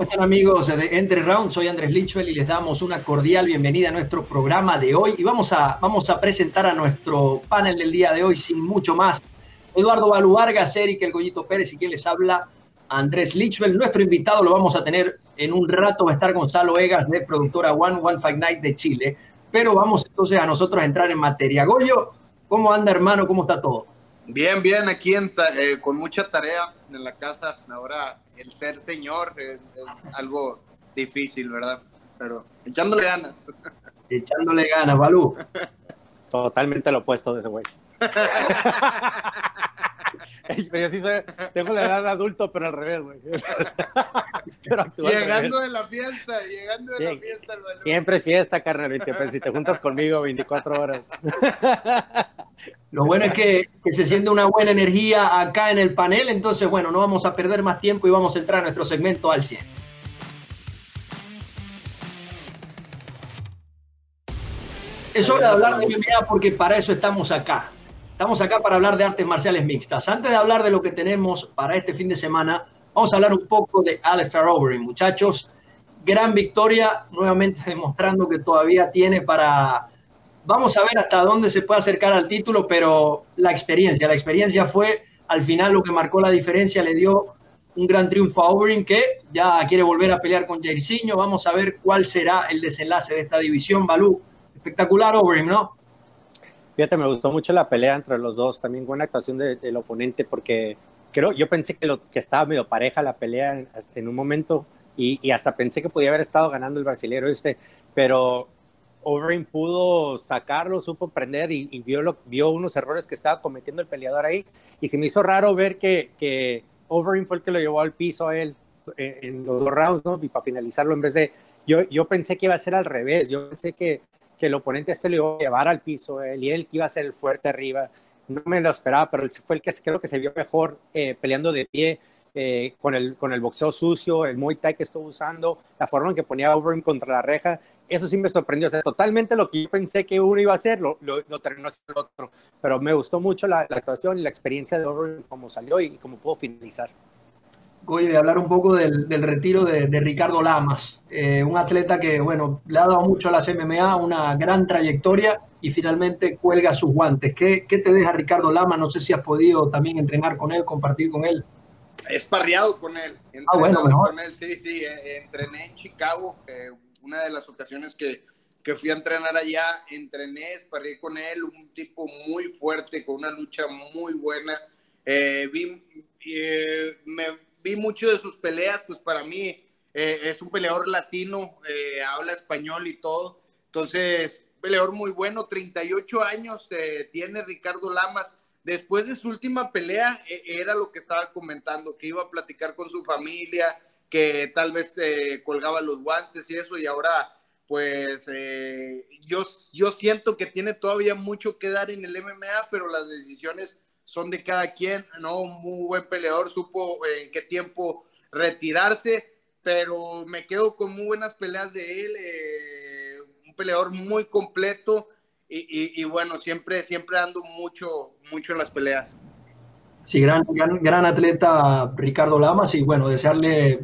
¿Cómo están amigos de Entre Round? Soy Andrés Lichwell y les damos una cordial bienvenida a nuestro programa de hoy. Y vamos a, vamos a presentar a nuestro panel del día de hoy sin mucho más. Eduardo Balú Vargas, Eric El Goyito Pérez y quien les habla, Andrés Lichwell. Nuestro invitado lo vamos a tener en un rato, va a estar Gonzalo Egas de productora One One Fight Night de Chile. Pero vamos entonces a nosotros a entrar en materia. Goyo, ¿cómo anda hermano? ¿Cómo está todo? Bien, bien, aquí eh, con mucha tarea en la casa. Ahora el ser señor es, algo difícil, ¿verdad? Pero echándole ganas. Echándole ganas, Balú. Totalmente lo opuesto de ese güey. pero yo sí soy, tengo la edad de adulto, pero al revés, güey. llegando de la fiesta, llegando de la fiesta. Siempre es fiesta, carnal, si te juntas conmigo 24 horas. Lo bueno es que, que, se siente una buena energía acá en el panel, entonces, bueno, no vamos a perder más tiempo y vamos a entrar a nuestro segmento al 100. Es hora de hablar de MMA porque para eso estamos acá. Estamos acá para hablar de artes marciales mixtas. Antes de hablar de lo que tenemos para este fin de semana, vamos a hablar un poco de Alistair Overeem. Muchachos, gran victoria, nuevamente demostrando que todavía tiene para... Vamos a ver hasta dónde se puede acercar al título, pero la experiencia, la experiencia fue al final lo que marcó la diferencia, le dio un gran triunfo a Overeem que ya quiere volver a pelear con Jairzinho. Vamos a ver cuál será el desenlace de esta división. Balú, espectacular Overeem, ¿no? Fíjate, me gustó mucho la pelea entre los dos, también buena actuación del oponente, porque creo, yo pensé que, lo, que estaba medio pareja la pelea en, en un momento y, hasta pensé que podía haber estado ganando el brasileño este, pero Overeem pudo sacarlo, supo prender y, vio, lo, vio unos errores que estaba cometiendo el peleador ahí y se me hizo raro ver que, que Overeem fue el que lo llevó al piso a él en, los dos rounds, ¿no? Y para finalizarlo en vez de, yo, yo pensé que iba a ser al revés, yo pensé que que el oponente este le iba a llevar al piso, él y él que iba a ser el fuerte arriba. No me lo esperaba, pero él fue el que creo que se vio mejor eh, peleando de pie, eh, con, el, con el boxeo sucio, el Muay Thai que estuvo usando, la forma en que ponía Overeem contra la reja, eso sí me sorprendió. O sea, totalmente lo que yo pensé que uno iba a hacer, lo, lo, terminó haciendo el otro. Pero me gustó mucho la, la actuación y la experiencia de Overeem, cómo salió y cómo pudo finalizar de hablar un poco del, retiro de, Ricardo Lamas, eh, un atleta que, bueno, le ha dado mucho a las MMA, una gran trayectoria y finalmente cuelga sus guantes. ¿Qué, qué te deja Ricardo Lamas? No sé si has podido también entrenar con él, compartir con él. Esparreado con él. Ah, bueno, mejor. Con él, sí, sí. Eh, entrené en Chicago, eh, una de las ocasiones que, que, fui a entrenar allá, entrené, esparreé con él, un tipo muy fuerte, con una lucha muy buena. vi, me vi mucho de sus peleas, pues para mí eh, es un peleador latino, eh, habla español y todo. Entonces, peleador muy bueno, 38 años eh, tiene Ricardo Lamas. Después de su última pelea, era lo que estaba comentando, que iba a platicar con su familia, que tal vez colgaba los guantes y eso, y ahora, pues, yo, yo siento que tiene todavía mucho que dar en el MMA, pero las decisiones son de cada quien, ¿no? Un muy buen peleador, supo en qué tiempo retirarse, pero me quedo con muy buenas peleas de él, eh, un peleador muy completo y, bueno, siempre, siempre dando mucho, mucho en las peleas. Sí, gran, gran, atleta Ricardo Lamas y bueno, desearle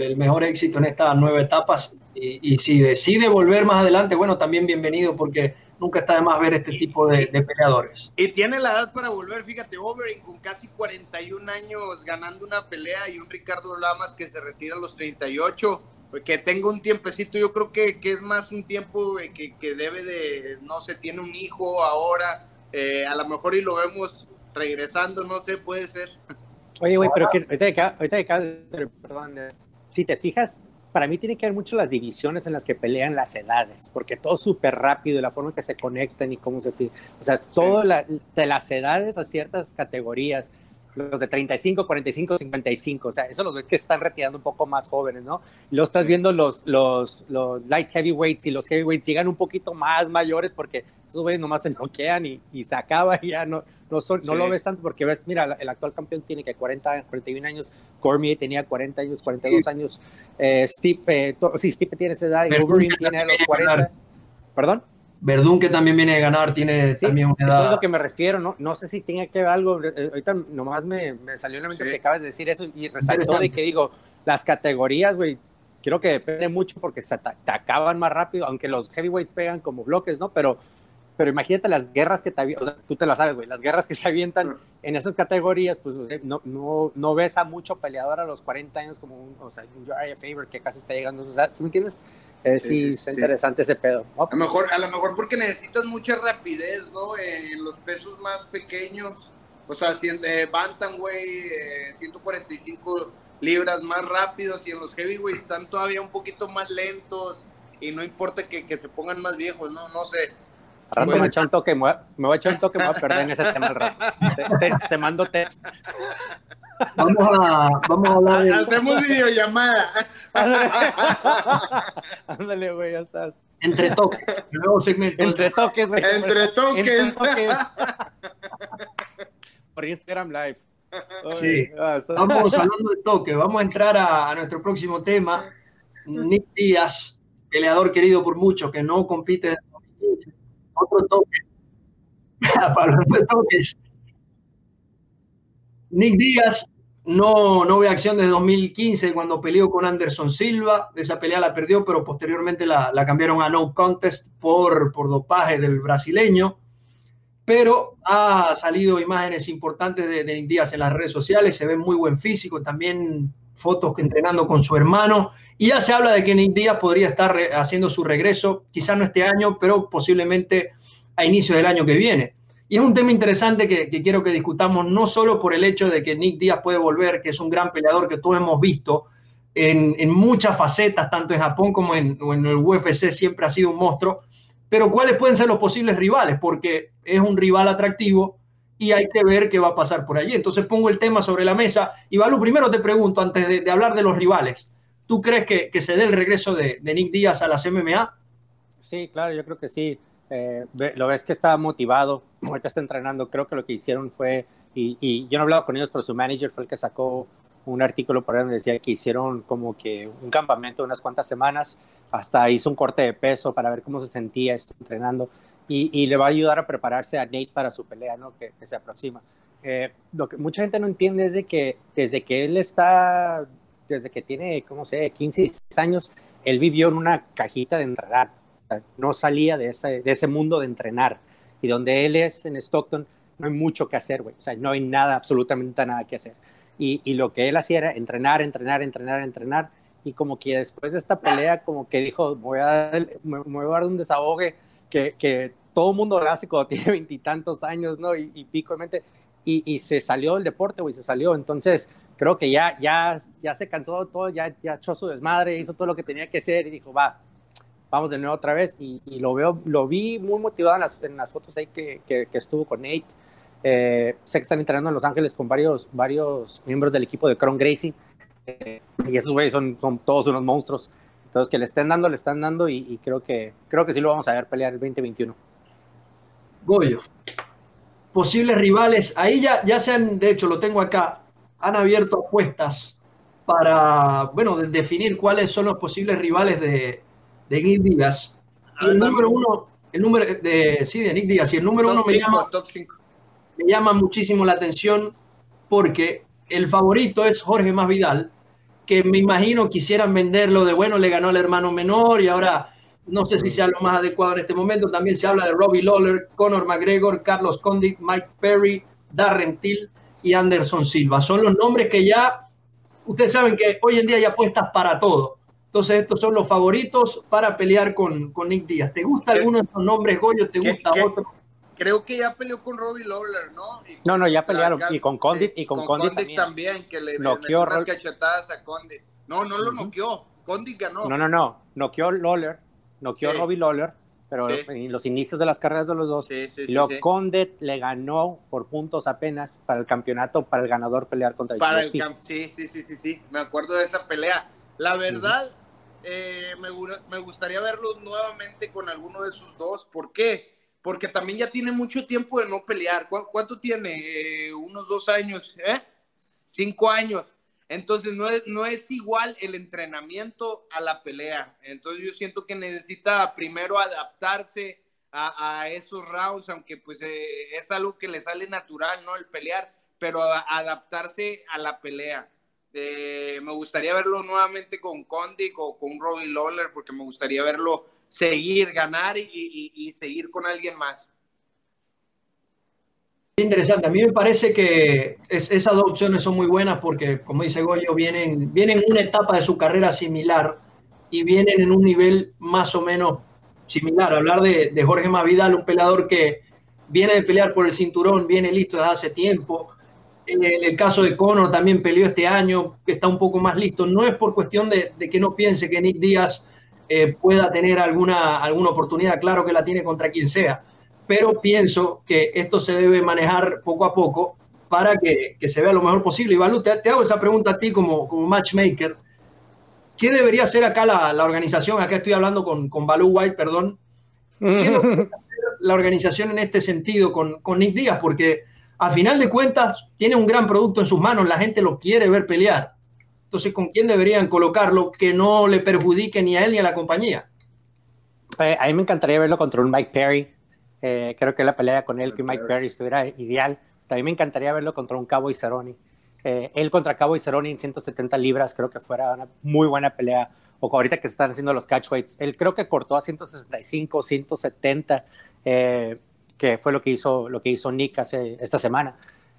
el mejor éxito en estas nueve etapas y, y si decide volver más adelante, bueno, también bienvenido porque nunca está de más ver este tipo de, peleadores. Y tiene la edad para volver, fíjate, Overing con casi 41 años ganando una pelea y un Ricardo Lamas que se retira a los 38, que tenga un tiempecito, yo creo que, que es más un tiempo que, que, debe de, no sé, tiene un hijo ahora, eh, a lo mejor y lo vemos regresando, no sé, puede ser. Oye, güey, pero que ahorita de ahorita perdón, si te fijas, para mí tiene que ver mucho las divisiones en las que pelean las edades, porque todo súper rápido, la forma en que se conectan y cómo se... O sea, todo de las edades a ciertas categorías, los de 35, 45, 55, o sea, eso los ves que están retirando un poco más jóvenes, ¿no? Luego estás viendo los, los, los light heavyweights y los heavyweights llegan un poquito más mayores porque esos güeyes nomás se noquean y, y se acaba y ya no, no, no lo ves tanto porque ves, mira, el actual campeón tiene que 40, 41 años, Cormier tenía 40 años, 42 años, eh, Steve, eh, sí, Steve tiene esa edad y Wolverine tiene los 40. ¿Perdón? Verdún que también viene a ganar, tiene también una edad. Es lo que me refiero, no, no sé si tenga que ver algo, eh, ahorita nomás me, me salió en la mente que acabas de decir eso y resaltó de que digo, las categorías, güey, creo que depende mucho porque se te acaban más rápido, aunque los heavyweights pegan como bloques, ¿no? Pero, pero imagínate las guerras que te o sea, tú te las sabes, güey, las guerras que se avientan en esas categorías, pues no, no, no ves a mucho peleador a los 40 años como un, o sea, un Uriah Faber que casi está llegando, ¿sí me entiendes? Eh, sí, está interesante ese pedo. A, lo mejor, a lo mejor porque necesitas mucha rapidez, ¿no? En los pesos más pequeños, o sea, eh, Bantamweight, eh, 145 libras más rápidos y en los heavyweights están todavía un poquito más lentos y no importa que, que se pongan más viejos, no, no sé. Rato me, voy un toque, me, voy a echar un toque, me voy a perder en ese tema al rato. Te, te, mando test. Vamos a, vamos a hablar de... Hacemos videollamada. Ándale, güey, ya estás. Entre toques. Nuevo segmento. Entre toques, güey. Entre toques. Entre toques. Por Instagram Live. Sí. Ah, vamos hablando de toque. Vamos a entrar a, nuestro próximo tema. Nick Díaz, peleador querido por muchos, que no compite desde 2015. Otro toque. hablando de toques. Nick Díaz no, no ve acción desde 2015 cuando peleó con Anderson Silva. Esa pelea la perdió, pero posteriormente la, la cambiaron a no contest por, por dopaje del brasileño pero ha salido imágenes importantes de, de Díaz en las redes sociales, se ve muy buen físico, también fotos entrenando con su hermano, y ya se habla de que Nick Díaz podría estar haciendo su regreso, quizás no este año, pero posiblemente a inicio del año que viene. Y es un tema interesante que, quiero que discutamos, no solo por el hecho de que Nick Díaz puede volver, que es un gran peleador que todos hemos visto en, muchas facetas, tanto en Japón como en, el UFC, siempre ha sido un monstruo, pero ¿cuáles pueden ser los posibles rivales? Porque es un rival atractivo y hay que ver qué va a pasar por allí. Entonces pongo el tema sobre la mesa. Y Balu, primero te pregunto, antes de, hablar de los rivales, ¿tú crees que, que se dé el regreso de, de, Nick Díaz a las MMA? Sí, claro, yo creo que sí. Eh, lo ves que está motivado, ahorita está entrenando. Creo que lo que hicieron fue, y, yo no he hablado con ellos, pero su manager fue el que sacó un artículo por ahí donde decía que hicieron como que un campamento de unas cuantas semanas, hasta hizo un corte de peso para ver cómo se sentía esto entrenando y, y le va a ayudar a prepararse a Nate para su pelea, ¿no? Que, se aproxima. Eh, lo que mucha gente no entiende es de que desde que él está, desde que tiene, ¿cómo sé, 15, 16 años, él vivió en una cajita de entrenar, no salía de ese, de ese mundo de entrenar. Y donde él es, en Stockton, no hay mucho que hacer, güey. O sea, no hay nada, absolutamente nada que hacer y, lo que él hacía era entrenar, entrenar, entrenar, entrenar, y como que después de esta pelea, como que dijo, voy a dar, me, voy a dar un desahogue que, que todo mundo lo hace cuando tiene veintitantos años, ¿no? Y, y pico y, y, se salió del deporte, güey, se salió, entonces creo que ya, ya, ya se cansó de todo, ya, ya echó su desmadre, hizo todo lo que tenía que hacer y dijo, va, vamos de nuevo otra vez, y, lo veo, lo vi muy motivado en las, fotos ahí que, que, estuvo con Nate, eh, sé que están entrenando en Los Ángeles con varios, varios miembros del equipo de Cron Gracie. Eh, y esos güeyes son, son todos unos monstruos. Entonces, que le estén dando, le están dando y, creo, que, creo que sí lo vamos a ver pelear el 2021. Goyo, posibles rivales, ahí ya, ya se han, de hecho lo tengo acá, han abierto apuestas para, bueno, definir cuáles son los posibles rivales de, de Nick Díaz. el número uno, el número de, sí, de Nick Díaz, y el número uno me llama... Top 5 me llama muchísimo la atención porque el favorito es Jorge Masvidal, que me imagino quisieran venderlo de bueno, le ganó al hermano menor y ahora no sé si sea lo más adecuado en este momento. También se habla de Robbie Lawler, Conor McGregor, Carlos Condit, Mike Perry, Darren Till y Anderson Silva. Son los nombres que ya, ustedes saben que hoy en día hay apuestas para todo. Entonces estos son los favoritos para pelear con, con Nick Díaz. ¿Te gusta alguno de estos nombres, Goyo? ¿Te gusta otro? creo que ya peleó con Robbie Lawler, ¿no? no, no, ya pelearon. y con Condit, y con, con Condit, también. que le noqueó unas cachetadas a Condit. No, no lo noqueó. Condit ganó. No, no, no. Noqueó Lawler, noqueó sí. Robbie Lawler, pero en los inicios de las carreras de los dos. Sí, sí, luego Condit le ganó por puntos apenas para el campeonato, para el ganador pelear contra para el Sí, sí, sí, sí, sí. Me acuerdo de esa pelea. La verdad, eh, me, me gustaría verlos nuevamente con alguno de sus dos. ¿Por qué? porque también ya tiene mucho tiempo de no pelear. ¿Cuánto tiene? Eh, unos dos años, ¿eh? Cinco años. Entonces no es, no es igual el entrenamiento a la pelea. Entonces yo siento que necesita primero adaptarse a, esos rounds, aunque pues eh, es algo que le sale natural, ¿no? El pelear, pero adaptarse a la pelea. Me gustaría verlo nuevamente con Condic o con Robbie Lawler, porque me gustaría verlo seguir, ganar y, seguir con alguien más. Interesante, a mí me parece que esas dos opciones son muy buenas porque, como dice Goyo, vienen, vienen en una etapa de su carrera similar y vienen en un nivel más o menos similar. Hablar de, de Jorge Mavidal, un peleador que viene de pelear por el cinturón, viene listo desde hace tiempo, en el caso de Conor también peleó este año, que está un poco más listo. No es por cuestión de, que no piense que Nick Díaz eh, pueda tener alguna, alguna oportunidad, claro que la tiene contra quien sea, pero pienso que esto se debe manejar poco a poco para que, se vea lo mejor posible. Y Balu, te, hago esa pregunta a ti como, como matchmaker. ¿Qué debería hacer acá la, la organización? Acá estoy hablando con, con Balú White, perdón. ¿Qué debería hacer la organización en este sentido con, con Nick Díaz? Porque a final de cuentas tiene un gran producto en sus manos, la gente lo quiere ver pelear. Entonces, ¿con quién deberían colocarlo que no le perjudique ni a él ni a la compañía? Eh, a mí me encantaría verlo contra un Mike Perry. Eh, creo que la pelea con él, que Mike Perry estuviera ideal. También me encantaría verlo contra un Cabo Cerrone. Eh, él contra Cabo y Cerrone en 170 libras, creo que fuera una muy buena pelea. O ahorita que se están haciendo los catchweights, él creo que cortó a 165, 170. Eh, que fue lo que hizo, lo que hizo Nick hace, esta semana.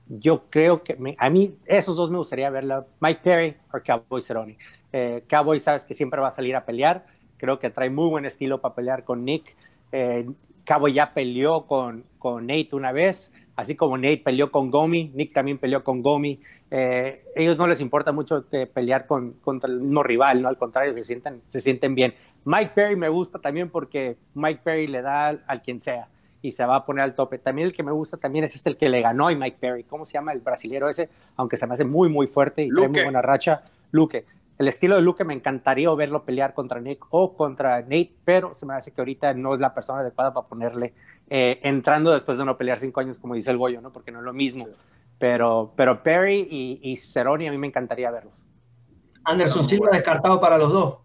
Yo creo que a mí esos dos me gustaría verla, Mike Perry o Cowboy Cerrone. Eh, Cowboy sabes que siempre va a salir a pelear, creo que trae muy buen estilo para pelear con Nick. Eh, Cowboy ya peleó con, con Nate una vez, así como Nate peleó con Gomi, Nick también peleó con Gomi. Eh, ellos no les importa mucho pelear con, contra el mismo rival, ¿no? Al contrario, se sienten, se sienten bien. Mike Perry me gusta también porque Mike Perry le da al quien sea y se va a poner al tope. También el que me gusta también es este, el que le ganó a Mike Perry. ¿Cómo se llama el brasilero ese? Aunque se me hace muy, muy fuerte y tiene muy buena racha. Luque. El estilo de Luque me encantaría verlo pelear contra Nick o contra Nate, pero se me hace que ahorita no es la persona adecuada para ponerle eh, entrando después de no pelear cinco años, como dice el Goyo, ¿no? Porque no es lo mismo. Pero, pero Perry y, y Cerrone a mí me encantaría verlos. Anderson Silva descartado para los dos.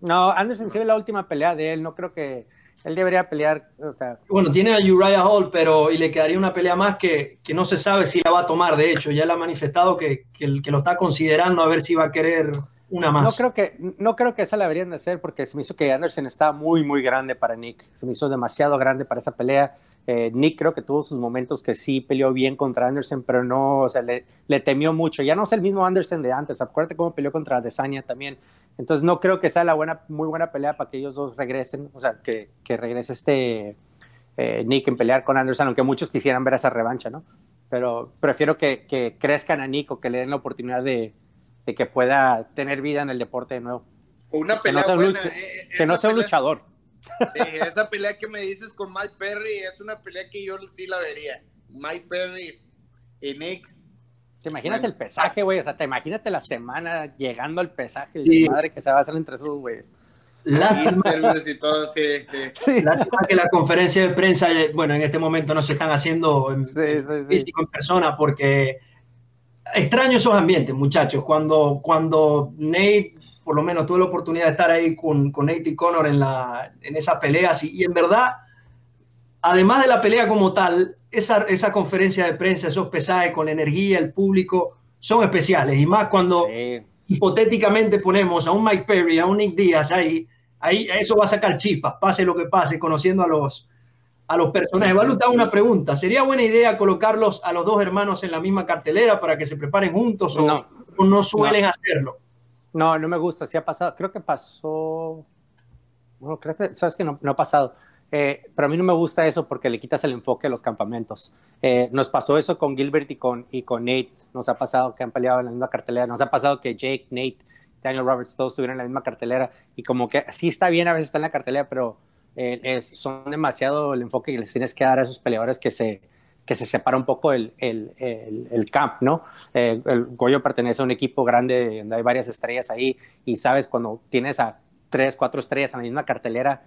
No, Anderson Silva la última pelea de él, no creo que él debería pelear, o sea... Bueno, tiene a Uriah Hall, pero y le quedaría una pelea más que, que no se sabe si la va a tomar, de hecho, ya le ha manifestado que, que, que, lo está considerando a ver si va a querer una más. No creo que, no creo que esa la deberían de hacer porque se me hizo que Anderson estaba muy, muy grande para Nick, se me hizo demasiado grande para esa pelea. Eh, Nick creo que tuvo sus momentos que sí peleó bien contra Anderson, pero no, o sea, le, le temió mucho. Ya no es el mismo Anderson de antes, acuérdate cómo peleó contra Desanya también entonces no creo que sea la buena, muy buena pelea para que ellos dos regresen, o sea, que, que regrese este eh, Nick en pelear con Anderson, aunque muchos quisieran ver esa revancha, ¿no? Pero prefiero que, que crezcan a Nick o que le den la oportunidad de, de, que pueda tener vida en el deporte de nuevo. Una pelea que no sea, buena, eh, que no sea un luchador. Sí, esa pelea que me dices con Mike Perry es una pelea que yo sí la vería. Mike Perry y Nick ¿Te imaginas el pesaje, güey? O sea, te imagínate la semana llegando al pesaje y madre que se va a hacer entre esos güeyes. Lástima. Lástima que la conferencia de prensa, bueno, en este momento no se están haciendo en, físico, en persona, porque extraño esos ambientes, muchachos. Cuando, cuando Nate, por lo menos tuve la oportunidad de estar ahí con, con Nate y Connor en, la, en esas peleas, y, y en verdad además de la pelea como tal, esa, esa conferencia de prensa, esos pesajes con la energía, el público, son especiales. Y más cuando hipotéticamente ponemos a un Mike Perry, a un Nick Díaz ahí, ahí eso va a sacar chispas, pase lo que pase, conociendo a los, a los personajes. Valuta, una pregunta. ¿Sería buena idea colocarlos a los dos hermanos en la misma cartelera para que se preparen juntos o no, no suelen hacerlo? No, no me gusta. Sí ha pasado. Creo que pasó. Bueno, creo que, sabes que no, no ha pasado eh, pero a mí no me gusta eso porque le quitas el enfoque a los campamentos. Eh, nos pasó eso con Gilbert y con, y con Nate. Nos ha pasado que han peleado en la misma cartelera. Nos ha pasado que Jake, Nate, Daniel Roberts, todos estuvieron en la misma cartelera. Y como que sí está bien, a veces está en la cartelera, pero eh, es, son demasiado el enfoque que les tienes que dar a esos peleadores que se, que se separa un poco el, el, el, camp, ¿no? el Goyo pertenece a un equipo grande donde hay varias estrellas ahí y sabes cuando tienes a tres, cuatro estrellas en la misma cartelera,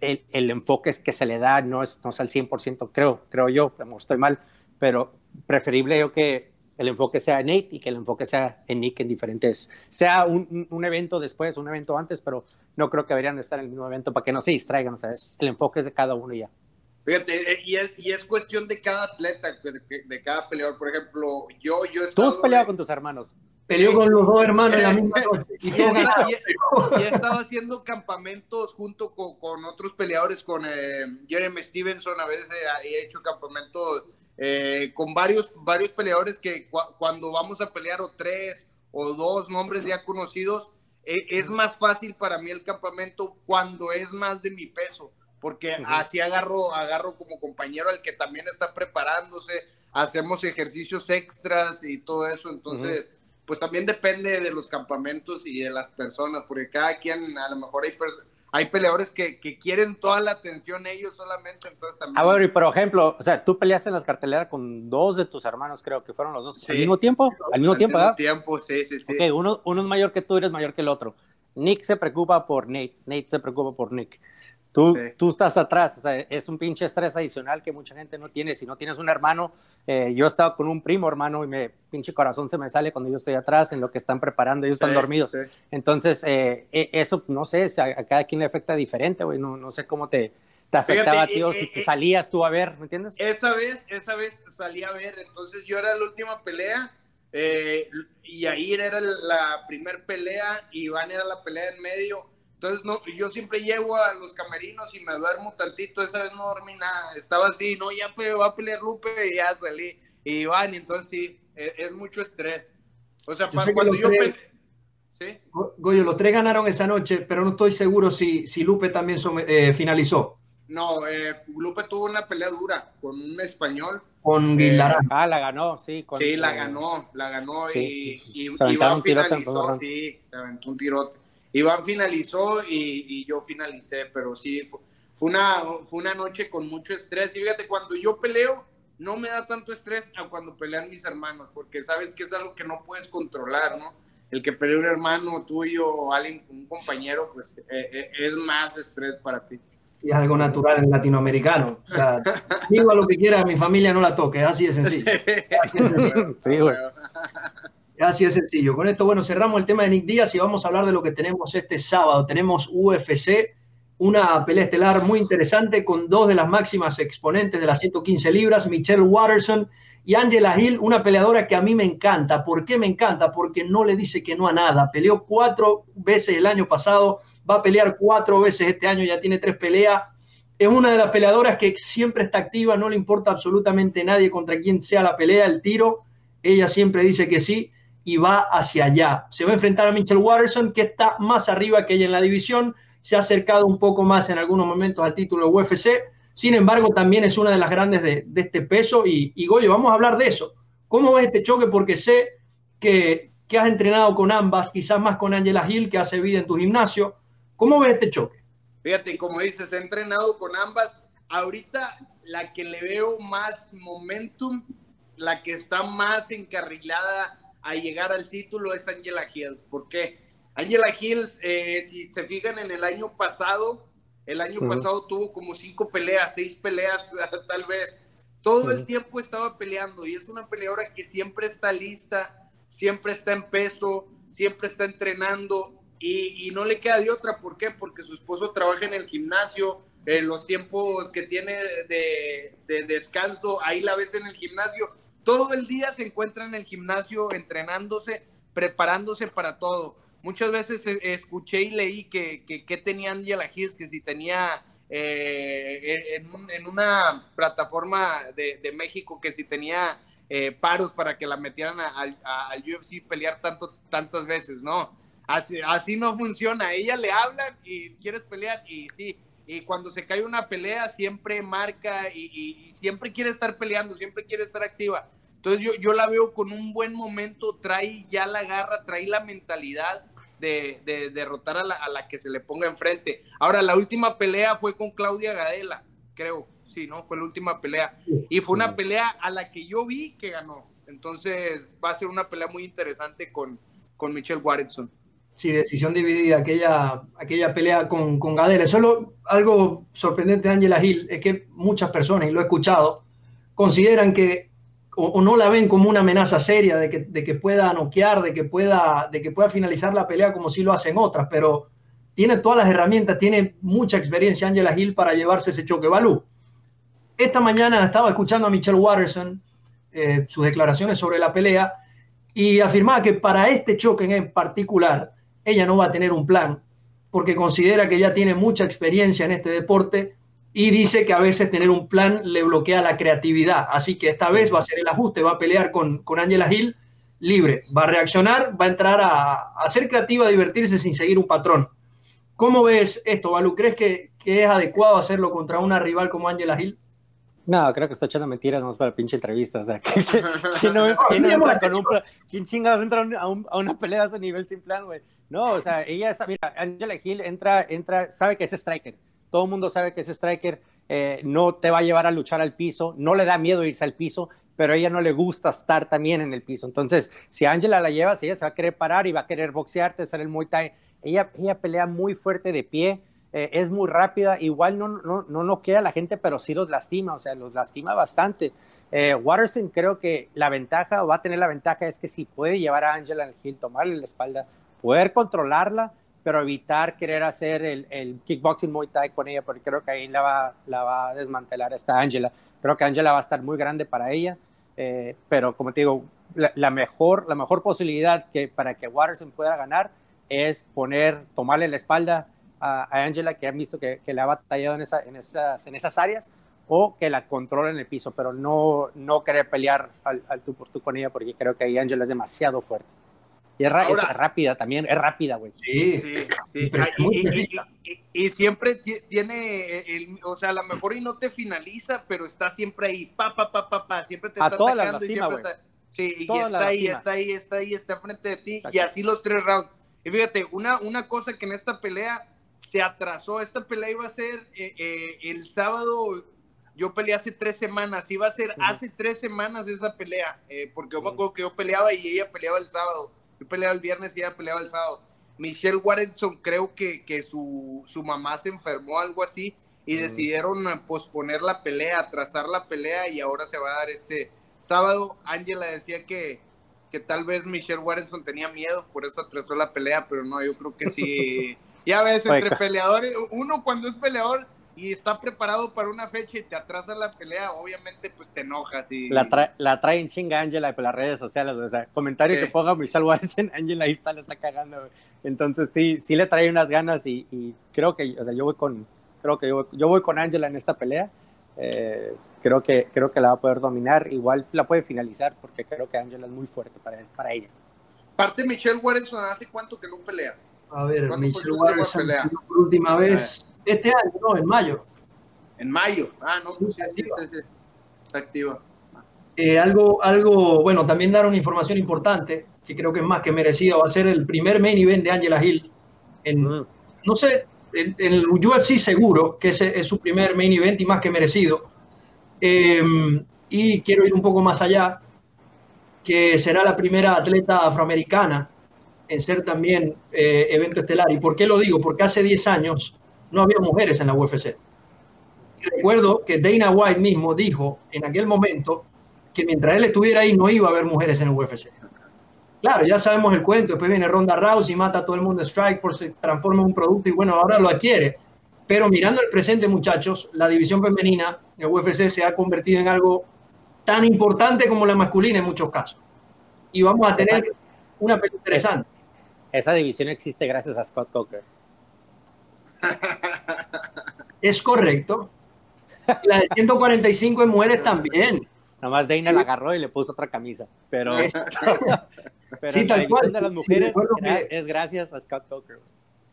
el, el, enfoque que se le da no es, no es al 100%, creo, creo yo, estoy mal, pero preferible yo que el enfoque sea en Nate y que el enfoque sea en Nick en diferentes, sea un, un, evento después, un evento antes, pero no creo que deberían estar en el mismo evento para que no se distraigan, o sea, es, el enfoque es de cada uno ya. Fíjate, eh, y es, y es cuestión de cada atleta, de, de cada peleador. Por ejemplo, yo, yo he Tú has estado- peleado con tus hermanos. Peleó con los dos hermanos en la misma noche. Y Y y- y he estado haciendo campamentos junto con, con otros peleadores, con eh, Jeremy Stevenson, a veces he, he hecho campamentos eh, con varios, varios peleadores que cua- cuando vamos a pelear o tres o dos nombres ya conocidos, eh, es más fácil para mí el campamento cuando es más de mi peso, porque así agarro, agarro como compañero al que también está preparándose, hacemos ejercicios extras y todo eso, entonces pues también depende de los campamentos y de las personas, porque cada quien, a lo mejor hay, hay peleadores que, que quieren toda la atención ellos solamente, entonces también... Ah, bueno, y por ejemplo, o sea, tú peleaste en la cartelera con dos de tus hermanos, creo que fueron los dos Sí. al mismo tiempo. Al mismo Al tiempo, mismo tiempo, sí, sí, sí. Ok, uno, uno es mayor que tú, eres mayor que el otro. Nick se preocupa por Nate, Nate se preocupa por Nick. Tú, Sí. tú estás atrás, o sea, es un pinche estrés adicional que mucha gente no tiene. Si no tienes un hermano, eh, yo he estado con un primo hermano y me pinche corazón se me sale cuando yo estoy atrás en lo que están preparando, ellos están Sí, dormidos. sí. Entonces, eh, e- eso, no sé, a, a cada quien le afecta diferente, güey, no, no sé cómo te, te afectaba a ti o si te salías tú a ver, ¿me entiendes? Esa vez, esa vez salí a ver, entonces yo era la última pelea eh, y ahí era la primer pelea y Iván era la pelea en medio. Entonces no, yo siempre llego a los camerinos y me duermo tantito, esa vez no dormí nada, estaba así, no, ya pe- va a pelear Lupe y ya salí. Y Iván, y entonces sí, es, es mucho estrés. O sea, Yo cuando yo tres- pele- ¿Sí? Go- Goyo, los tres ganaron esa noche, pero no estoy seguro si, si Lupe también some- eh, finalizó No, eh, Lupe tuvo una pelea dura con un español. con Eh. Ah, la ganó, sí. con- Sí, la eh, ganó, la ganó sí, y, sí, y- se aventaron Iván un tirote en finalizó, sí, se aventó un tirote. Iván finalizó y, y yo finalicé, pero sí, fue, fue una, fue una noche con mucho estrés. Y fíjate, cuando yo peleo, no me da tanto estrés a cuando pelean mis hermanos, porque sabes que es algo que no puedes controlar, ¿no? El que pelee un hermano tuyo o alguien, un compañero, pues eh, eh, es más estrés para ti. Y es algo natural en latinoamericano. O sea, digo a lo que quiera, mi familia no la toque, así de sencillo. Así de sencillo. Sí, güey. Así de sencillo. Con esto, bueno, cerramos el tema de Nick Díaz y vamos a hablar de lo que tenemos este sábado. Tenemos UFC, una pelea estelar muy interesante con dos de las máximas exponentes de las 115 libras, Michelle Watterson y Angela Hill, una peleadora que a mí me encanta. ¿Por qué me encanta? Porque no le dice que no a nada. Peleó cuatro veces el año pasado, va a pelear cuatro veces este año, ya tiene tres peleas. Es una de las peleadoras que siempre está activa, no le importa absolutamente nadie contra quién sea la pelea, el tiro. Ella siempre dice que sí y va hacia allá. Se va a enfrentar a Mitchell Watterson, que está más arriba que ella en la división, se ha acercado un poco más en algunos momentos al título de UFC, sin embargo también es una de las grandes de, de este peso y, y, Goyo, vamos a hablar de eso. ¿Cómo ves este choque? Porque sé que, que has entrenado con ambas, quizás más con Angela Hill, que hace vida en tu gimnasio. ¿Cómo ves este choque? Fíjate, como dices, he entrenado con ambas. Ahorita la que le veo más momentum, la que está más encarrilada a llegar al título es Angela Hills. ¿Por qué? Angela Hills, eh, si se fijan en el año pasado, el año uh -huh. pasado tuvo como cinco peleas, seis peleas tal vez. Todo uh -huh. el tiempo estaba peleando y es una peleadora que siempre está lista, siempre está en peso, siempre está entrenando y, y no le queda de otra. ¿Por qué? Porque su esposo trabaja en el gimnasio, eh, los tiempos que tiene de, de descanso, ahí la ves en el gimnasio. Todo el día se encuentra en el gimnasio entrenándose, preparándose para todo. Muchas veces escuché y leí que, que, que tenía Angela Hills, que si tenía eh, en, un, en, una plataforma de, México, que si tenía eh, paros para que la metieran al UFC pelear tanto, tantas veces, ¿no? Así, no funciona. Ella le hablan y quieres pelear y sí, y cuando se cae una pelea siempre marca y, siempre quiere estar peleando, siempre quiere estar activa. Entonces yo, yo la veo con un buen momento, trae ya la garra, trae la mentalidad de, de derrotar a la, a la, que se le ponga enfrente. Ahora, la última pelea fue con Claudia Gadela, creo, sí, ¿no? Fue la última pelea. Y fue una pelea a la que yo vi que ganó. Entonces va a ser una pelea muy interesante con, con Michelle Watson. Sí, decisión dividida, aquella, aquella pelea con, con Gadela. Solo algo sorprendente de Angela Hill es que muchas personas, y lo he escuchado, consideran que o, no la ven como una amenaza seria de que, de que pueda noquear, de que pueda, de que pueda finalizar la pelea como si lo hacen otras, pero tiene todas las herramientas, tiene mucha experiencia Angela Hill para llevarse ese choque. Balú. esta mañana estaba escuchando a Michelle Watterson, eh, sus declaraciones sobre la pelea, y afirmaba que para este choque en particular, ella no va a tener un plan, porque considera que ya tiene mucha experiencia en este deporte y dice que a veces tener un plan le bloquea la creatividad. Así que esta vez va a ser el ajuste, va a pelear con, con Angela Hill libre, va a reaccionar, va a entrar a, a ser creativa, a divertirse sin seguir un patrón. ¿Cómo ves esto, Balu? ¿Crees que, que es adecuado hacerlo contra una rival como Angela Hill? No, creo que está echando mentiras nomás para la pinche entrevista. O sea, ¿quién, no, entra con un ¿quién chingados entra a, un, a, una pelea a ese nivel sin plan, güey? No, o sea, ella, mira, Angela Hill entra, entra, sabe que es striker. Todo el mundo sabe que es striker. Eh, no te va a llevar a luchar al piso, no le da miedo irse al piso, pero a ella no le gusta estar también en el piso. Entonces, si Angela la llevas, ella se va a querer parar y va a querer boxearte, hacer el Muay. Ella, ella pelea muy fuerte de pie, eh, es muy rápida, igual no, no, no, no queda la gente, pero sí los lastima, o sea, los lastima bastante. Eh, Watterson creo que la ventaja, o va a tener la ventaja, es que si puede llevar a Angela Hill, tomarle la espalda, poder controlarla, pero evitar querer hacer el, el, kickboxing Muay Thai con ella, porque creo que ahí la va, la va a desmantelar esta Angela. Creo que Angela va a estar muy grande para ella, eh, pero como te digo, la, la, mejor, la mejor posibilidad que, para que Watterson pueda ganar es poner, tomarle la espalda a, a Angela, que han visto que, que le ha batallado en, esa, en, esas, en esas áreas, o que la controle en el piso, pero no, no querer pelear al, al tú por tú con ella, porque creo que ahí Angela es demasiado fuerte. Y es, Ahora, es, rápida también, es rápida, güey. Sí, sí, sí. Y, y, y, y, siempre tiene, el, o sea, a lo mejor y no te finaliza, pero está siempre ahí, pa, pa, pa, pa, pa, siempre te a está atacando lastima, y siempre está, sí, y está ahí, está ahí, está ahí, está frente de ti, Exacto. y así los tres rounds. Y fíjate, una, una cosa que en esta pelea se atrasó, esta pelea iba a ser eh, eh, el sábado, yo peleé hace tres semanas, iba a ser hace tres semanas esa pelea, eh, porque yo me acuerdo que yo peleaba y ella peleaba el sábado. Yo peleaba el viernes y ella peleaba el sábado. Michelle Warrenson creo que, que su, su, mamá se enfermó, algo así, y mm. decidieron posponer la pelea, atrasar la pelea y ahora se va a dar este sábado. Angela decía que, que tal vez Michelle Warrenson tenía miedo, por eso atrasó la pelea, pero no, yo creo que sí. ya ves, entre peleadores, uno cuando es peleador y está preparado para una fecha y te atrasa la pelea, obviamente pues te enojas y... La, tra la traen chinga Angela por las redes sociales, o sea, comentario sí. que ponga Michelle Watson, Angela ahí está, la está cagando, güey. entonces sí, sí le trae unas ganas y, y, creo que, o sea, yo voy con, creo que yo, yo voy con Angela en esta pelea, eh, creo, que, creo que la va a poder dominar, igual la puede finalizar porque creo que Angela es muy fuerte para, para ella. Parte Michelle Watson, ¿hace cuánto que no pelea? A ver, Michelle Watson, por última vez... Este año, no, en mayo. En mayo, ah, no, pues sí, sí, sí, está activa. Eh, algo, algo, bueno, también dar una información importante, que creo que es más que merecida, va a ser el primer main event de Angela Hill. En, mm. No sé, en, en, el UFC seguro, que ese es su primer main event y más que merecido. Eh, y quiero ir un poco más allá, que será la primera atleta afroamericana en ser también eh, evento estelar. ¿Y por qué lo digo? Porque hace 10 años no había mujeres en la UFC. Recuerdo que Dana White mismo dijo en aquel momento que mientras él estuviera ahí no iba a haber mujeres en el UFC. Claro, ya sabemos el cuento, después viene Ronda Rousey, mata a todo el mundo en Strikeforce, se transforma en un producto y bueno, ahora lo adquiere. Pero mirando el presente, muchachos, la división femenina en el UFC se ha convertido en algo tan importante como la masculina en muchos casos. Y vamos a tener una pelea interesante. Esa, esa división existe gracias a Scott Coker. Es correcto. La de 145 en mujeres también. Nomás Dana sí. la agarró y le puso otra camisa. Pero, pero sí, la división de las mujeres sí, que, es gracias a Scott Coker.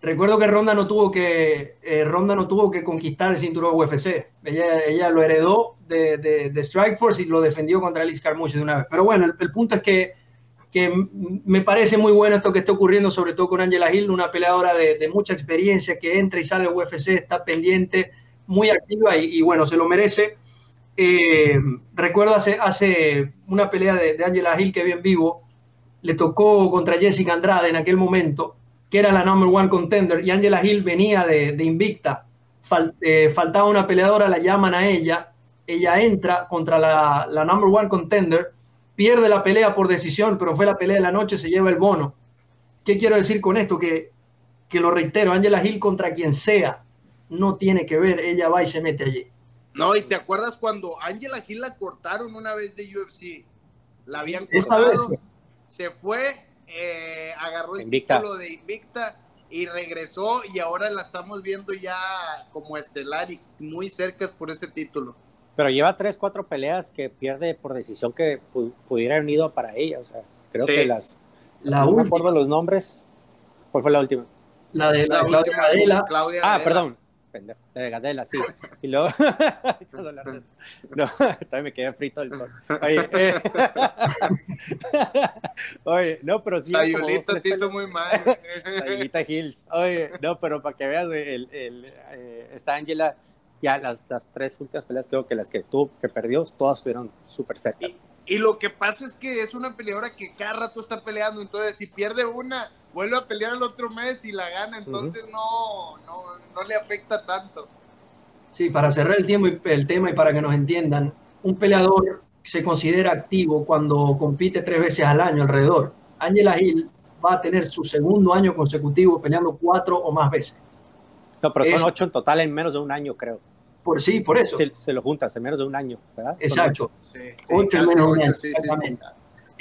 Recuerdo que Ronda no tuvo que eh, Ronda no tuvo que conquistar el cinturón UFC. Ella, ella lo heredó de, de, de Strikeforce y lo defendió contra Alice Carmouche de una vez. Pero bueno, el, el punto es que que me parece muy bueno esto que está ocurriendo, sobre todo con Angela Hill, una peleadora de, mucha experiencia que entra y sale al UFC, está pendiente, muy activa y, bueno, se lo merece. Eh, recuerdo hace, hace una pelea de, de, Angela Hill que vi en vivo, le tocó contra Jessica Andrade en aquel momento, que era la number one contender, y Angela Hill venía de, invicta, eh, faltaba una peleadora, la llaman a ella, ella entra contra la, la number one contender, pierde la pelea por decisión, pero fue la pelea de la noche, se lleva el bono. ¿Qué quiero decir con esto? Que, que lo reitero, Angela Hill contra quien sea, no tiene que ver, ella va y se mete allí. No, y te acuerdas cuando Angela Hill la cortaron una vez de UFC. La habían cortado, se fue, eh, agarró el título de Invicta y regresó y ahora la estamos viendo ya como estelar y muy cerca por ese título. Pero lleva tres, cuatro peleas que pierde por decisión que pudiera haber ido para ella. O sea, creo que las. La no me acuerdo los nombres. ¿Cuál fue la última? La de la, Claudia Ah, perdón de Gadela, sí. Y luego, no, también me quedé frito el sol. Oye, eh, oye, no, pero sí. Sayulita te hizo muy mal. Sayulita Hills. Oye, no, pero para que veas, el, el, eh, esta Ángela, ya las, las tres últimas peleas, creo que las que tuvo, que perdió, todas estuvieron súper cerca. Y, y lo que pasa es que es una peleadora que cada rato está peleando, entonces si pierde una vuelve a pelear el otro mes y la gana, entonces no, no, no, le afecta tanto. Sí, para cerrar el, tiempo, el tema y para que nos entiendan, un peleador se considera activo cuando compite tres veces al año alrededor. Angela Hill va a tener su segundo año consecutivo peleando cuatro o más veces. No, pero son ocho en total en menos de un año, creo. Por sí, por eso. Se, lo juntas en menos de un año, ¿verdad? Exacto. ocho, en menos un año. Sí,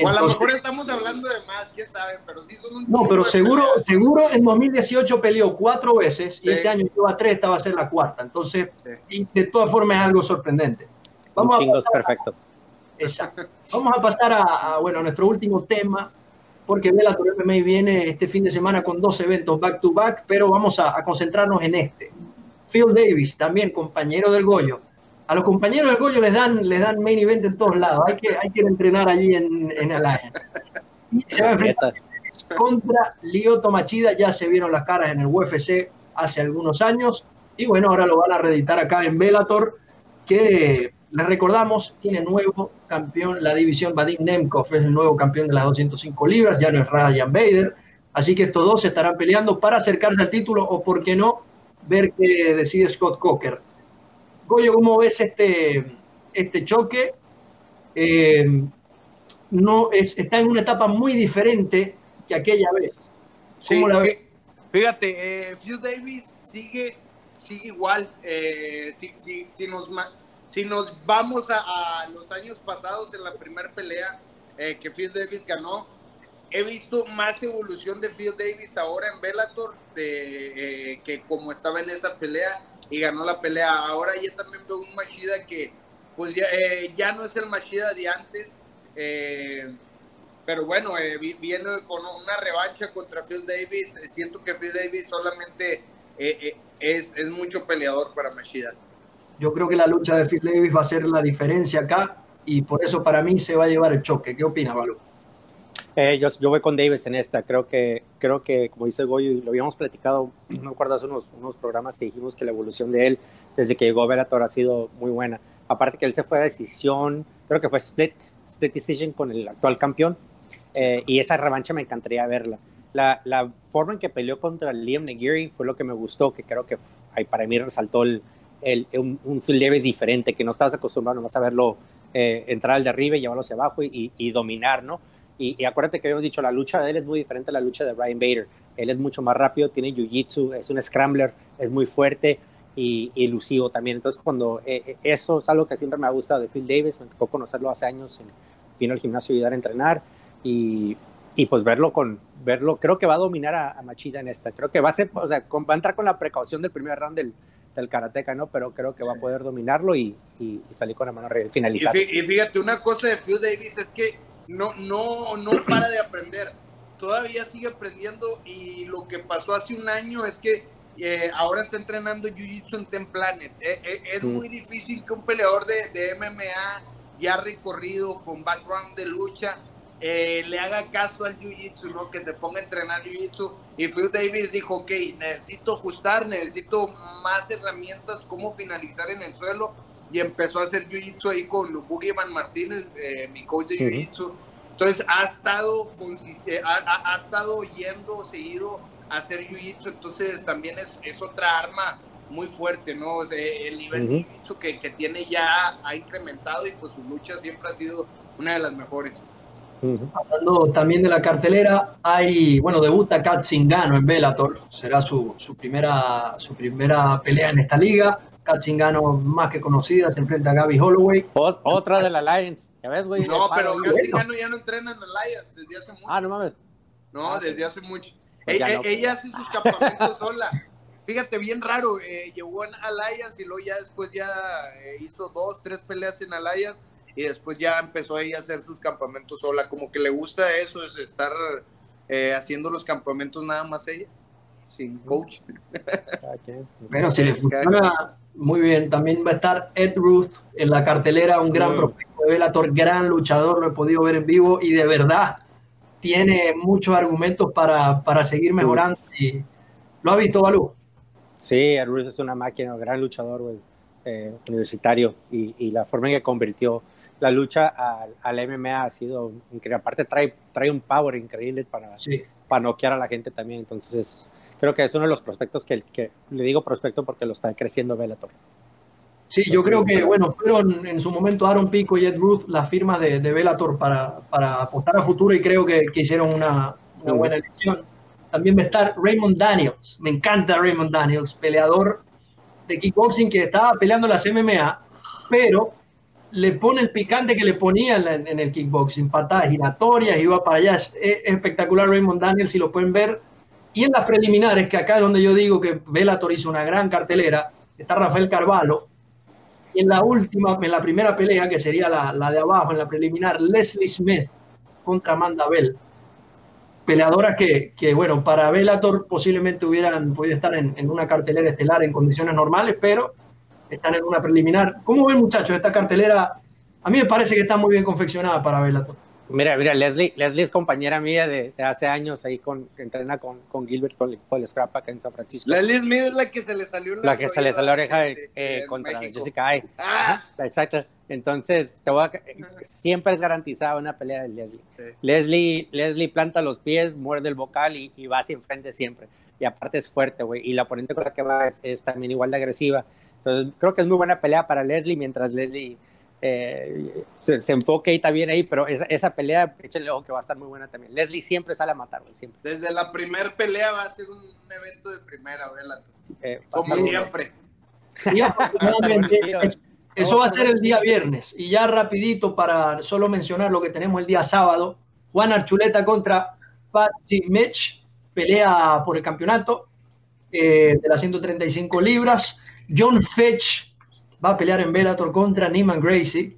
o a lo mejor estamos hablando de más, quién sabe, pero sí son un No, pero seguro, seguro en 2018 peleó cuatro veces y este año lleva tres, esta va a ser la cuarta. Entonces, y de todas formas es algo sorprendente. Vamos un a perfecto. exacto. Vamos a pasar a, bueno, a nuestro último tema, porque Bellator MMA viene este fin de semana con dos eventos back to back, pero vamos a, a concentrarnos en este. Phil Davis, también compañero del Goyo, a los compañeros del Goyo les dan, les dan main event en todos lados. Hay que, hay que entrenar allí en, en Alliance. se va a enfrentar contra Lioto Machida. Ya se vieron las caras en el UFC hace algunos años. Y bueno, ahora lo van a reeditar acá en Bellator, que les recordamos, tiene nuevo campeón la división Vadim Nemkov, es el nuevo campeón de las 205 libras, ya no es Ryan Bader. Así que estos dos se estarán peleando para acercarse al título o, por qué no, ver qué decide Scott Coker. Goyo, ¿cómo ves este, este choque? Eh, no, es, está en una etapa muy diferente que aquella vez. Sí, fíjate, eh, Phil Davis sigue, sigue igual. Eh, si, si, si, nos, si nos vamos a, los años pasados en la primera pelea eh, que Phil Davis ganó, he visto más evolución de Phil Davis ahora en Bellator de, que como estaba en esa pelea y ganó la pelea. Ahora ya también veo un Machida que pues ya, eh, ya no es el Machida de antes, eh, pero bueno, eh, viene con una revancha contra Phil Davis. Siento que Phil Davis solamente es, es mucho peleador para Machida. Yo creo que la lucha de Phil Davis va a ser la diferencia acá y por eso para mí se va a llevar el choque. ¿Qué opinas, Balú? Eh, yo, yo, voy con Davis en esta. Creo que, creo que como dice Goyo, y lo habíamos platicado, no recuerdo hace unos, unos programas que dijimos que la evolución de él desde que llegó a Bellator ha sido muy buena. Aparte que él se fue a decisión, creo que fue split, split decision con el actual campeón. Eh, y esa revancha me encantaría verla. La, la, forma en que peleó contra Liam Negiri fue lo que me gustó, que creo que ahí para mí resaltó el, el, un, un Phil Davis diferente, que no estabas acostumbrado nomás a verlo eh, entrar al de arriba y llevarlo hacia abajo y, y dominar, ¿no? Y, acuérdate que habíamos dicho, la lucha de él es muy diferente a la lucha de Ryan Bader. Él es mucho más rápido, tiene jiu-jitsu, es un scrambler, es muy fuerte y, elusivo también. Entonces, cuando eh, eh, eso es algo que siempre me ha gustado de Phil Davis, me tocó conocerlo hace años, vino al gimnasio y dar a entrenar y, y, pues verlo con verlo, creo que va a dominar a, Machida en esta. Creo que va a ser, o sea, va a entrar con la precaución del primer round del, del karateca, ¿no? Pero creo que va a poder dominarlo y, y, salir con la mano finalizar. Y fíjate, una cosa de Phil Davis es que no, no, no para de aprender. Todavía sigue aprendiendo y lo que pasó hace un año es que eh, ahora está entrenando Jiu-Jitsu en Ten Planet. Eh, eh, es muy difícil que un peleador de, de, MMA ya recorrido con background de lucha le haga caso al Jiu-Jitsu, ¿no? que se ponga a entrenar Jiu-Jitsu. Y Phil Davis dijo, ok, necesito ajustar, necesito más herramientas, cómo finalizar en el suelo y empezó a hacer jiu-jitsu ahí con Boogie Van Martínez, eh, mi coach de jiu-jitsu. Entonces ha estado, ha, ha, estado yendo seguido a hacer jiu-jitsu, entonces también es, es, otra arma muy fuerte, ¿no? el nivel de jiu-jitsu que, que, tiene ya ha incrementado y pues su lucha siempre ha sido una de las mejores. Hablando también de la cartelera, hay, bueno, debuta Kat Zingano en Bellator, será su, su, primera, su primera pelea en esta liga Katzingano más que conocida, se enfrenta a Gaby Holloway. otra de la Alliance, ¿ya ves, güey? No, pero Katzingano ya no entrena en Alliance desde hace mucho. Ah, no mames. No, desde hace mucho. Pues ella, ella hace sus campamentos sola. Fíjate, bien raro, eh, llegó en Alliance y luego ya después ya eh, hizo dos, tres peleas en Alliance y después ya empezó ella a hacer sus campamentos sola. Como que le gusta eso, es estar eh, haciendo los campamentos nada más ella, sin coach. Bueno, si le funciona muy bien, también va a estar Ed Ruth en la cartelera, un gran prospecto de Bellator, gran luchador, lo he podido ver en vivo y de verdad tiene muchos argumentos para, para seguir mejorando. Y, ¿Lo ha visto, Balú? Sí, Ruth es una máquina, un gran luchador eh, universitario y, y, la forma en que convirtió la lucha al, al MMA ha sido increíble. Aparte trae, trae un power increíble para, para noquear a la gente también. Entonces creo que es uno de los prospectos que, que le digo prospecto porque lo está creciendo Bellator. Sí, yo creo que, bueno, fueron en su momento Aaron Pico y Ed Ruth las firmas de, de Bellator para, para apostar a futuro y creo que, que hicieron una, una buena elección también va a estar Raymond Daniels. Me encanta Raymond Daniels, peleador de kickboxing que estaba peleando las MMA, pero le pone el picante que le ponía en, el kickboxing, patadas giratorias, iba para allá. Es, espectacular Raymond Daniels, si lo pueden ver. Y en las preliminares, que acá es donde yo digo que Bellator hizo una gran cartelera, está Rafael Carvalho. Y en la última, en la primera pelea, que sería la, la de abajo, en la preliminar, Leslie Smith contra Amanda Bell peleadoras que, que, bueno, para Bellator posiblemente hubieran podido estar en, en, una cartelera estelar en condiciones normales, pero están en una preliminar. ¿Cómo ven, muchachos, esta cartelera? A mí me parece que está muy bien confeccionada para Bellator. Mira, mira, Leslie, Leslie es compañera mía de, de hace años ahí con, entrena con, con Gilbert con, con el Scrap acá en San Francisco. Leslie Smith es la que se le salió la, la que se le salió la oreja de, eh, contra México. Jessica Ay. Ah. Exacto. Entonces, te voy a, siempre es garantizada una pelea de Leslie. Sí. Leslie. Leslie planta los pies, muerde el vocal y, y va hacia enfrente siempre. Y aparte es fuerte, güey. Y la oponente con la que va es, es, también igual de agresiva. Entonces, creo que es muy buena pelea para Leslie, mientras Leslie eh, se, se, enfoque ahí también ahí, pero esa, esa pelea, échale ojo que va a estar muy buena también. Leslie siempre sale a matar, güey, siempre. Desde la primer pelea va a ser un, un evento de primera, Bellator. Eh, Como siempre. Y afortunadamente, eso va a ser el día viernes. Y ya rapidito para solo mencionar lo que tenemos el día sábado. Juan Archuleta contra Patty Mitch, pelea por el campeonato eh, de las 135 libras. John Fetch va a pelear en Bellator contra Neiman Gracie.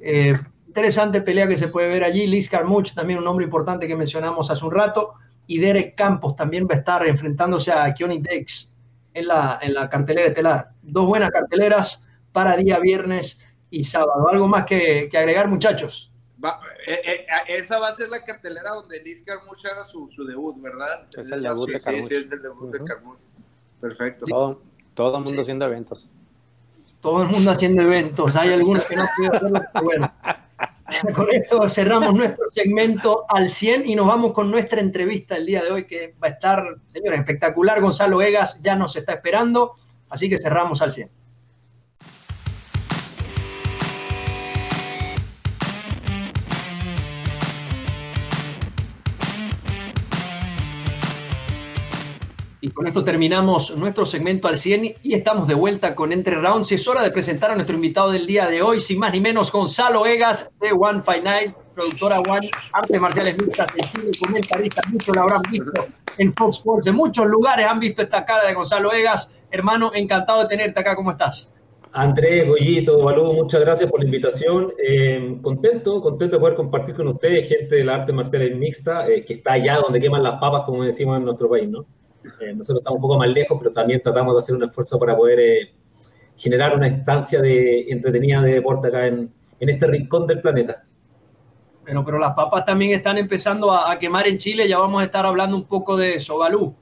Eh, interesante pelea que se puede ver allí. Liz Carmuch, también un nombre importante que mencionamos hace un rato. Y Derek Campos también va a estar enfrentándose a Keone Dex en la, en la cartelera estelar. Dos buenas carteleras para día viernes y sábado. ¿Algo más que, que agregar, muchachos? Va, eh, eh, esa va a ser la cartelera donde Liz Carmuch haga su, su, debut, ¿verdad? Es el debut de Carmuch. Sí, sí, es el debut uh -huh. de Carmuch. Perfecto. Todo, todo el mundo sí. haciendo eventos. Todo el mundo haciendo eventos. Hay algunos que no pueden hacerlo, pero bueno. Con esto cerramos nuestro segmento al 100 y nos vamos con nuestra entrevista el día de hoy que va a estar, señores, espectacular. Gonzalo Egas ya nos está esperando, así que cerramos al 100. Con esto terminamos nuestro segmento al 100 y estamos de vuelta con Entre Rounds. Es hora de presentar a nuestro invitado del día de hoy, sin más ni menos, Gonzalo Egas de One Night, productora One, artes marciales mixtas de Chile, comentarista, muchos lo habrán visto en Fox Sports, en muchos lugares han visto esta cara de Gonzalo Egas. Hermano, encantado de tenerte acá, ¿cómo estás? Andrés, Goyito, Balú, muchas gracias por la invitación. Eh, contento, contento de poder compartir con ustedes, gente de la arte marcial mixta, eh, que está allá donde queman las papas, como decimos en nuestro país, ¿no? Eh, nosotros estamos un poco más lejos, pero también tratamos de hacer un esfuerzo para poder eh, generar una instancia de entretenida de deporte acá en, en, este rincón del planeta. Bueno, pero las papas también están empezando a, a, quemar en Chile, ya vamos a estar hablando un poco de eso, Balú.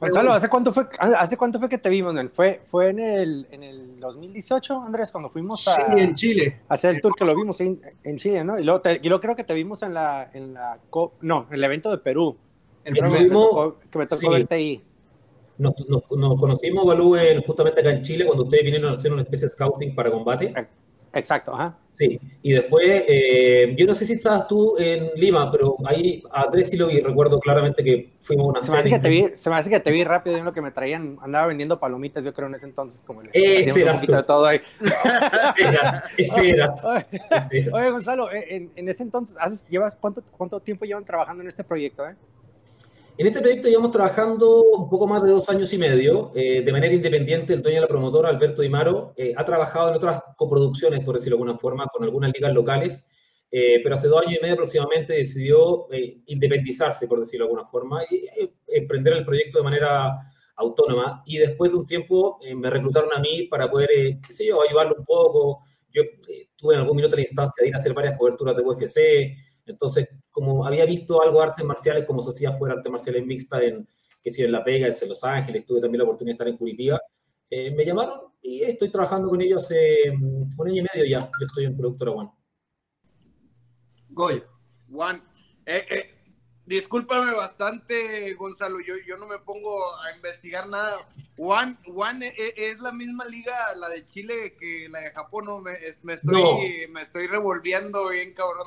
Gonzalo, ¿hace cuánto fue, hace cuánto fue que te vimos? ¿Fue, fue en, el, en el 2018, Andrés, cuando fuimos a, sí, en Chile. a hacer el tour que lo vimos en, en Chile, ¿no? Y luego, te, y luego creo que te vimos en la, en la, no, en el evento de Perú. El tocó, que me tocó sí. verte ahí. Nos, nos, nos conocimos, Balú, justamente acá en Chile, cuando ustedes vinieron a hacer una especie de scouting para combate. Exacto, ajá. Sí, y después, eh, yo no sé si estabas tú en Lima, pero ahí a Andrés sí lo vi, recuerdo claramente que fuimos una se me, hace que te vi, se me hace que te vi rápido en lo que me traían, andaba vendiendo palomitas, yo creo en ese entonces, como ese era un poquito de todo ahí. ese era, Oye, Gonzalo, en, en ese entonces, ¿haces, llevas, cuánto, ¿cuánto tiempo llevan trabajando en este proyecto? Eh? En este proyecto llevamos trabajando un poco más de dos años y medio, eh, de manera independiente. El dueño de la promotora, Alberto Dimaro, eh, ha trabajado en otras coproducciones, por decirlo de alguna forma, con algunas ligas locales, eh, pero hace dos años y medio aproximadamente decidió independizarse, por decirlo de alguna forma, y emprender el proyecto de manera autónoma. Y después de un tiempo me reclutaron a mí para poder, qué sé yo, ayudarlo un poco. Yo tuve en algún minuto la instancia de ir a hacer varias coberturas de UFC, entonces, como había visto algo de artes marciales, como se hacía fuera artes marciales mixtas en, que si en La Vega, en Los Ángeles, tuve también la oportunidad de estar en Curitiba, eh, me llamaron y estoy trabajando con ellos hace mm, un año y medio ya. Yo estoy en Productora One. Goy. Juan, eh, eh, discúlpame bastante, Gonzalo, yo, yo no me pongo a investigar nada. One, One es, la misma liga, la de Chile, que la de Japón, ¿no? Me, me estoy, me estoy revolviendo bien, cabrón.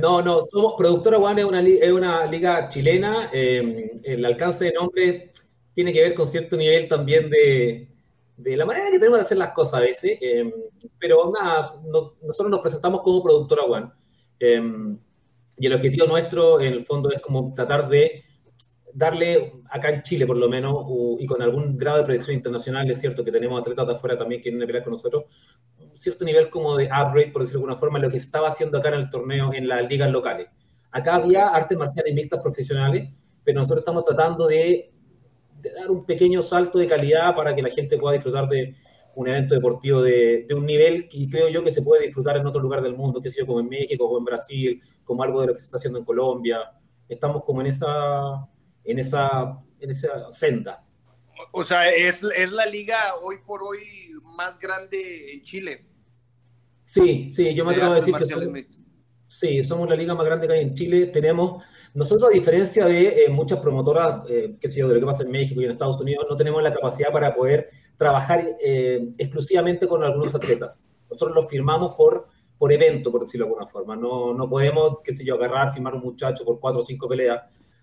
No, no, somos Productora One es una, es una liga chilena. Eh, el alcance de nombre tiene que ver con cierto nivel también de, de la manera que tenemos de hacer las cosas a veces. Eh, pero nada, nosotros nos presentamos como Productora One. Eh, y el objetivo nuestro, en el fondo, es como tratar de darle, acá en Chile por lo menos, y con algún grado de proyección internacional, es cierto que tenemos atletas de afuera también que a pelear con nosotros, cierto nivel como de upgrade, por decirlo de alguna forma, lo que estaba haciendo acá en el torneo, en las ligas locales. Acá había artes marciales mixtas profesionales, pero nosotros estamos tratando de, dar un pequeño salto de calidad para que la gente pueda disfrutar de un evento deportivo de, un nivel que creo yo que se puede disfrutar en otro lugar del mundo, que sea como en México o en Brasil, como algo de lo que se está haciendo en Colombia. Estamos como en esa, en esa, en esa senda. O sea, es, es la liga hoy por hoy más grande en Chile. Sí, sí, yo me atrevo a decir que somos, sí, somos la liga más grande que hay en Chile. Tenemos, nosotros a diferencia de eh, muchas promotoras, eh, qué sé yo, de lo que pasa en México y en Estados Unidos, no tenemos la capacidad para poder trabajar eh, exclusivamente con algunos atletas. Nosotros los firmamos por, por evento, por decirlo de alguna forma. No, no podemos, qué sé yo, agarrar, firmar un muchacho por cuatro o cinco peleas,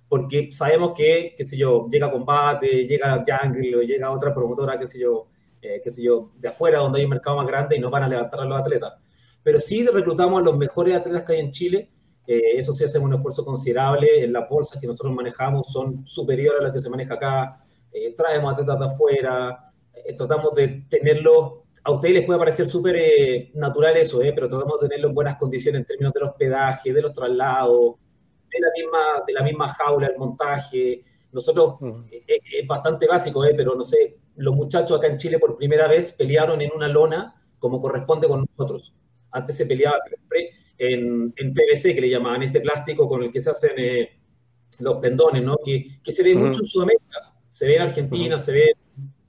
porque sabemos que, qué sé yo, llega combate, llega Jungle o llega otra promotora, qué sé yo, eh, qué sé yo, de afuera, donde hay un mercado más grande y no van a levantar a los atletas. Pero sí reclutamos a los mejores atletas que hay en Chile. Eh, eso sí hacemos un esfuerzo considerable. En las bolsas que nosotros manejamos son superiores a las que se maneja acá. Eh, traemos atletas de afuera. tratamos de tenerlos. A ustedes les puede parecer súper natural eso, pero tratamos de tenerlos en buenas condiciones en términos del hospedaje, de los traslados, de la misma, de la misma jaula, el montaje. Nosotros, es, bastante básico, pero no sé, los muchachos acá en Chile por primera vez pelearon en una lona como corresponde con nosotros. Antes se peleaba siempre en, en PVC, que le llamaban este plástico con el que se hacen eh, los pendones, ¿no? Que, que se ve mucho en Sudamérica. Se ve en Argentina, se ve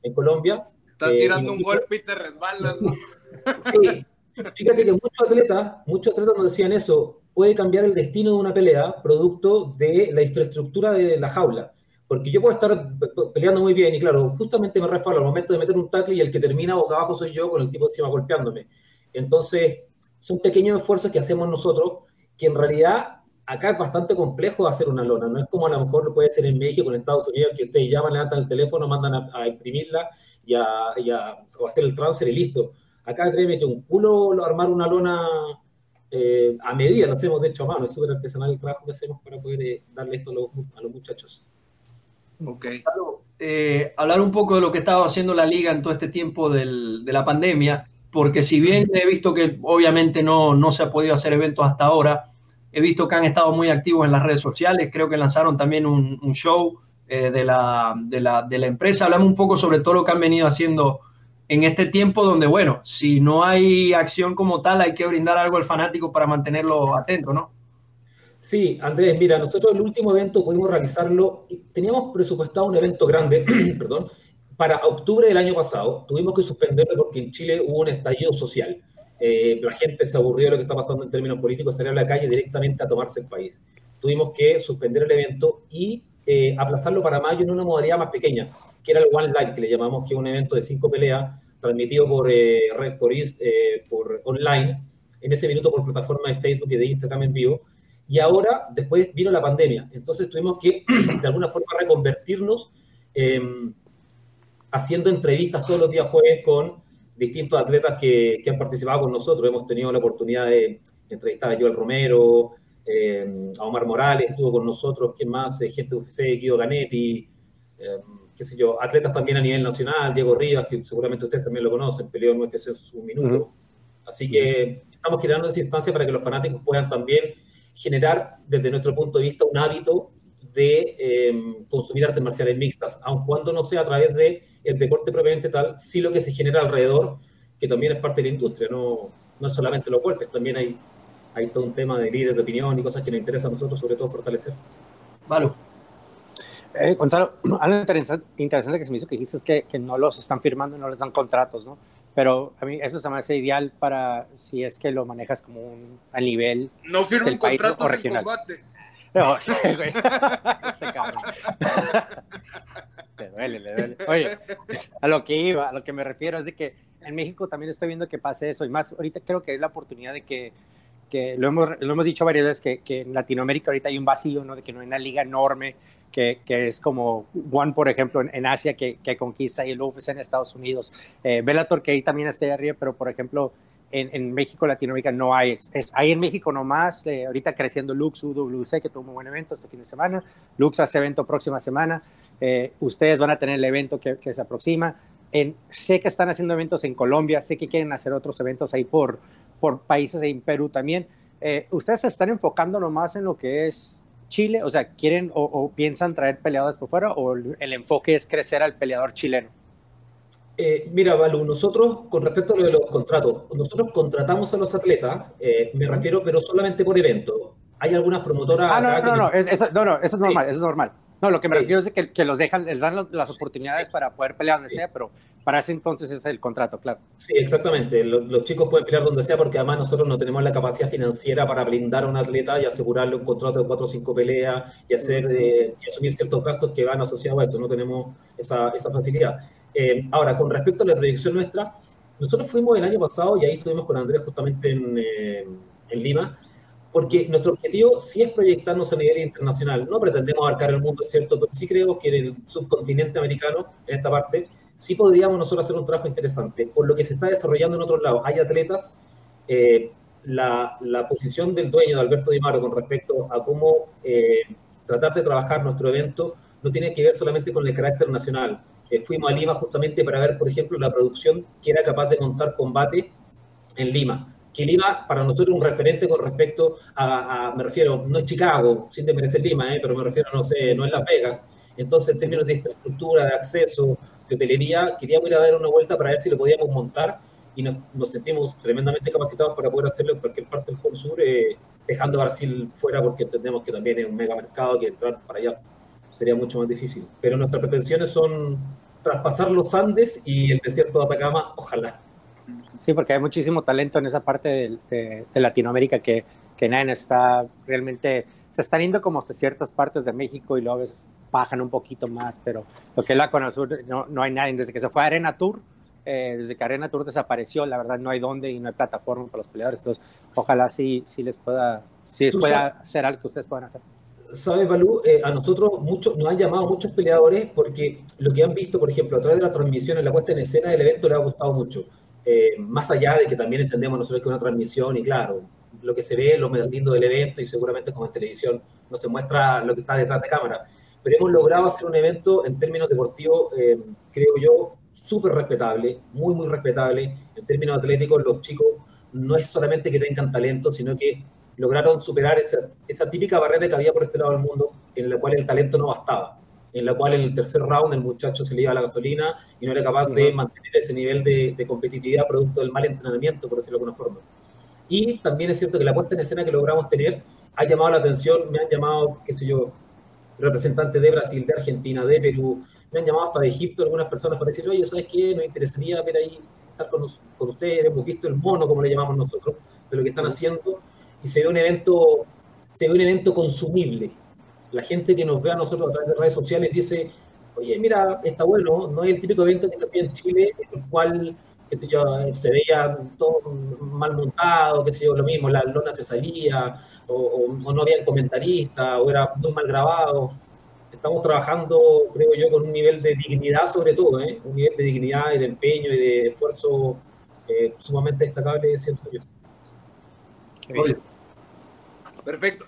en Colombia. Estás eh, tirando un golpe y te resbalas, ¿no? Sí. Fíjate que muchos atletas, muchos atletas nos decían eso, puede cambiar el destino de una pelea producto de la infraestructura de la jaula. Porque yo puedo estar peleando muy bien y claro, justamente me resfalo al momento de meter un tackle y el que termina boca abajo soy yo con el tipo encima golpeándome. Entonces, son pequeños esfuerzos que hacemos nosotros que en realidad acá es bastante complejo hacer una lona. No es como a lo mejor lo puede ser en México, en Estados Unidos, que ustedes llaman, levantan el teléfono, mandan a, imprimirla y a, hacer el transfer y listo. Acá créeme que un culo armar una lona eh, a medida, lo hacemos de hecho a mano, es súper artesanal el trabajo que hacemos para poder eh, darle esto a los muchachos. Ok. Eh, hablar un poco de lo que estaba haciendo la liga en todo este tiempo de la pandemia, porque si bien he visto que obviamente no, no se ha podido hacer eventos hasta ahora, he visto que han estado muy activos en las redes sociales, creo que lanzaron también un, un show eh, de, la, de, la, de, la, empresa. Hablamos un poco sobre todo lo que han venido haciendo en este tiempo donde, bueno, si no hay acción como tal, hay que brindar algo al fanático para mantenerlo atento, ¿no? Sí, Andrés, mira, nosotros el último evento pudimos realizarlo, teníamos presupuestado un evento grande, perdón, para octubre del año pasado. Tuvimos que suspenderlo porque en Chile hubo un estallido social. Eh, la gente se aburrió de lo que está pasando en términos políticos, salió a la calle directamente a tomarse el país. Tuvimos que suspender el evento y eh, aplazarlo para mayo en una modalidad más pequeña, que era el One Life, que le llamamos, que es un evento de cinco peleas, transmitido por red, por, por online, en ese minuto por plataforma de Facebook y de Instagram en vivo. Y ahora, después vino la pandemia. Entonces tuvimos que, de alguna forma, reconvertirnos em, haciendo entrevistas todos los días jueves con distintos atletas que, que, han participado con nosotros. Hemos tenido la oportunidad de entrevistar a Joel Romero, em, a Omar Morales, estuvo con nosotros, ¿quién más? Eh, gente de UFC, Guido Ganetti, em, qué sé yo, atletas también a nivel nacional, Diego Rivas, que seguramente ustedes también lo conocen, peleó en UFC un minuto. Así que estamos generando esa instancia para que los fanáticos puedan también generar, desde nuestro punto de vista, un hábito de em, consumir artes marciales mixtas, aun cuando no sea a través del el deporte propiamente tal, sí lo que se genera alrededor, que también es parte de la industria, no, no es solamente los golpes, también hay, hay todo un tema de líderes de opinión y cosas que nos interesa a nosotros, sobre todo fortalecer. Vale. Eh, Gonzalo, algo interesante, interesante, que se me hizo que dijiste es que, que no los están firmando, no les dan contratos, ¿no? Pero a mí eso se me hace ideal para si es que lo manejas como un, a nivel. No firma un contrato o regional. combate. No, güey. este cabrón. le duele, le duele. Oye, a lo que iba, a lo que me refiero es de que en México también estoy viendo que pase eso. Y más, ahorita creo que es la oportunidad de que, que lo, hemos, lo hemos dicho varias veces, que, que en Latinoamérica ahorita hay un vacío, ¿no? De que no hay una liga enorme que, que, es como One, por ejemplo, en, en Asia, que, que, conquista y el UFC en Estados Unidos. Eh, Bellator, que ahí también está arriba, pero por ejemplo, en, en, México, Latinoamérica no hay. Es, es hay en México nomás, eh, ahorita creciendo Lux, UWC, que tuvo un buen evento este fin de semana. Lux hace evento próxima semana. Eh, ustedes van a tener el evento que, que se aproxima. En, sé que están haciendo eventos en Colombia, sé que quieren hacer otros eventos ahí por, por países en Perú también. Eh, ¿Ustedes se están enfocando nomás en lo que es Chile? O sea, ¿quieren o, piensan traer peleadores por fuera o el enfoque es crecer al peleador chileno? Eh, mira, Balu, nosotros, con respecto a lo de los contratos, nosotros contratamos a los atletas, eh, me refiero, pero solamente por evento. Hay algunas promotoras. Ah, no, no, no, no, eso, no, no, eso es normal, eso es normal. No, lo que me refiero es que, que, los dejan, les dan las oportunidades para poder pelear donde sea, pero para ese entonces es el contrato, claro. Sí, exactamente. Los, los, chicos pueden pelear donde sea porque además nosotros no tenemos la capacidad financiera para blindar a un atleta y asegurarle un contrato de cuatro o cinco peleas y, hacer, eh, y asumir ciertos gastos que van asociados a esto. No tenemos esa, esa facilidad. Eh, ahora, con respecto a la proyección nuestra, nosotros fuimos el año pasado y ahí estuvimos con Andrés justamente en, eh, en Lima porque nuestro objetivo sí es proyectarnos a nivel internacional. No pretendemos abarcar el mundo, es cierto, pero sí creo que en el subcontinente americano, en esta parte, sí podríamos nosotros hacer un trabajo interesante. Por lo que se está desarrollando en otros lados, hay atletas, eh, la, la, posición del dueño de Alberto Di Maro con respecto a cómo eh, tratar de trabajar nuestro evento no tiene que ver solamente con el carácter nacional. Eh, fuimos a Lima justamente para ver, por ejemplo, la producción que era capaz de montar combate en Lima que Lima para nosotros es un referente con respecto a, me refiero, no es Chicago, sin desmerecer Lima, eh, pero me refiero, no sé, no es Las Vegas. Entonces, en términos de infraestructura, de acceso, de hotelería, queríamos ir a dar una vuelta para ver si lo podíamos montar y nos, sentimos tremendamente capacitados para poder hacerlo en cualquier parte del Sur, eh, dejando Brasil fuera porque entendemos que también es un mega mercado que entrar para allá sería mucho más difícil. Pero nuestras pretensiones son traspasar los Andes y el desierto de Atacama, ojalá. Sí, porque hay muchísimo talento en esa parte de, de, de Latinoamérica que, que nadie está realmente, se están yendo como hasta ciertas partes de México y luego ves, bajan un poquito más, pero lo que es la Cono Sur no, no hay nadie. Desde que se fue a Arena Tour, eh, desde que Arena Tour desapareció, la verdad no hay dónde y no hay plataforma para los peleadores. Entonces, ojalá sí, sí les pueda, sí pueda hacer algo que ustedes puedan hacer. Sabes, Balú, eh, a nosotros mucho, nos han llamado muchos peleadores porque lo que han visto, por ejemplo, a través de la transmisión, en la puesta en escena del evento, les ha gustado mucho eh, más allá de que también entendemos nosotros que es una transmisión y claro, lo que se ve, lo más lindo del evento y seguramente como en televisión no se muestra lo que está detrás de cámara, pero hemos logrado hacer un evento en términos deportivos, eh, creo yo, súper respetable, muy, muy respetable. En términos atléticos, los chicos no es solamente que tengan talento, sino que lograron superar esa, esa típica barrera que había por este lado del mundo, en la cual el talento no bastaba en la cual en el tercer round el muchacho se le iba la gasolina y no era capaz de mantener ese nivel de, de, competitividad producto del mal entrenamiento, por decirlo de alguna forma. Y también es cierto que la puesta en escena que logramos tener ha llamado la atención, me han llamado, qué sé yo, representantes de Brasil, de Argentina, de Perú, me han llamado hasta de Egipto algunas personas para decir, oye, ¿sabes qué? Nos interesaría ver ahí, estar con, con ustedes, hemos visto el mono, como le llamamos nosotros, de lo que están haciendo, y se ve un evento, se ve un evento consumible, la gente que nos ve a nosotros a través de redes sociales dice, oye, mira, está bueno, no es el típico evento que se en Chile, en el cual qué sé yo, se veía todo mal montado, qué sé yo, lo mismo, la lona se salía, o, no había comentarista, o era muy mal grabado. Estamos trabajando, creo yo, con un nivel de dignidad sobre todo, ¿eh? un nivel de dignidad y de empeño y de esfuerzo eh, sumamente destacable, siento yo. Perfecto.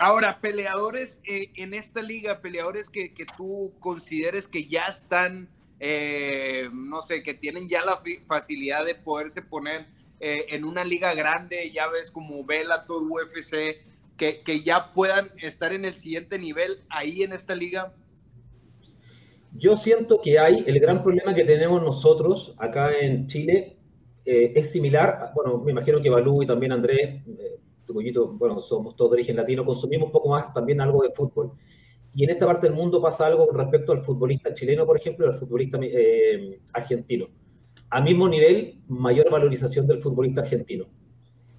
Ahora, peleadores eh, en esta liga, peleadores que, que, tú consideres que ya están, eh, no sé, que tienen ya la facilidad de poderse poner eh, en una liga grande, ya ves como Bellator, UFC, que, que ya puedan estar en el siguiente nivel ahí en esta liga. Yo siento que hay, el gran problema que tenemos nosotros acá en Chile es similar, bueno, me imagino que Balú y también Andrés bueno, somos todos de origen latino, consumimos un poco más también algo de fútbol. Y en esta parte del mundo pasa algo con respecto al futbolista chileno, por ejemplo, y al futbolista eh, argentino. A mismo nivel, mayor valorización del futbolista argentino.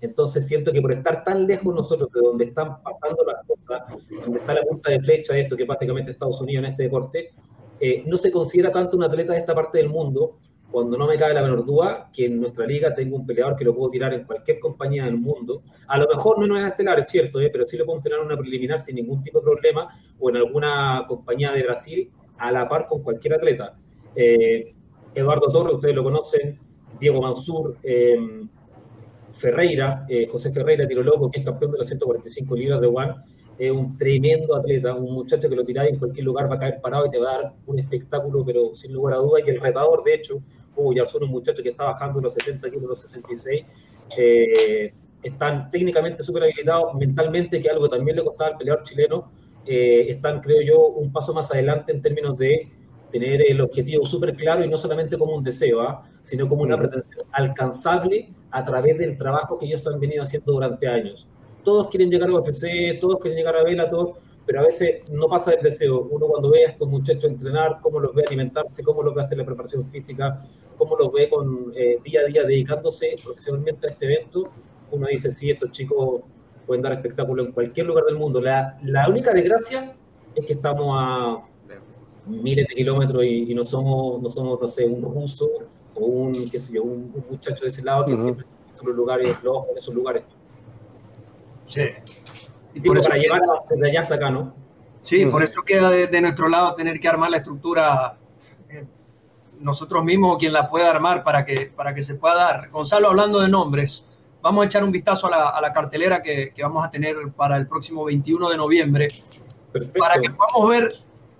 Entonces siento que por estar tan lejos nosotros de donde están pasando las cosas, donde está la punta de flecha de esto que básicamente Estados Unidos en este deporte, eh, no se considera tanto un atleta de esta parte del mundo cuando no me cabe la menor duda que en nuestra liga tengo un peleador que lo puedo tirar en cualquier compañía del mundo. A lo mejor no en una estelar, es cierto, ¿eh? pero sí lo podemos tener en una preliminar sin ningún tipo de problema o en alguna compañía de Brasil a la par con cualquier atleta. Eh, Eduardo Torres, ustedes lo conocen, Diego Mansur, em, Ferreira, eh, José Ferreira, tiro loco, que es campeón de las 145 libras de One es un tremendo atleta, un muchacho que lo tiráis en cualquier lugar va a caer parado y te va a dar un espectáculo, pero sin lugar a dudas. Y el retador, de hecho, Hugo Yarzón, un muchacho que está bajando los 70 kilos, los 66, eh, están técnicamente súper habilitados, mentalmente, que algo que también le costaba al peleador chileno, eh, están, creo yo, un paso más adelante en términos de tener el objetivo súper claro y no solamente como un deseo, ¿ah? sino como una pretensión alcanzable a través del trabajo que ellos han venido haciendo durante años todos quieren llegar a UFC, todos quieren llegar a Bellator, pero a veces no pasa el deseo. Uno cuando ve a estos muchachos entrenar, cómo los ve alimentarse, cómo los ve hacer la preparación física, cómo los ve con eh, día a día dedicándose profesionalmente a este evento, uno dice, sí, estos chicos pueden dar espectáculo en cualquier lugar del mundo. La, la única desgracia es que estamos a miles de kilómetros y, no somos, no somos, no sé, un ruso o un, qué sé yo, un, muchacho de ese lado que siempre en los lugares, en esos lugares. Sí. Y por para llevar desde allá hasta acá, ¿no? Sí, por eso queda de, nuestro lado tener que armar la estructura eh, nosotros mismos o quien la pueda armar para que, para que se pueda dar. Gonzalo, hablando de nombres, vamos a echar un vistazo a la, a la cartelera que, que, vamos a tener para el próximo 21 de noviembre. Perfecto. Para que podamos ver,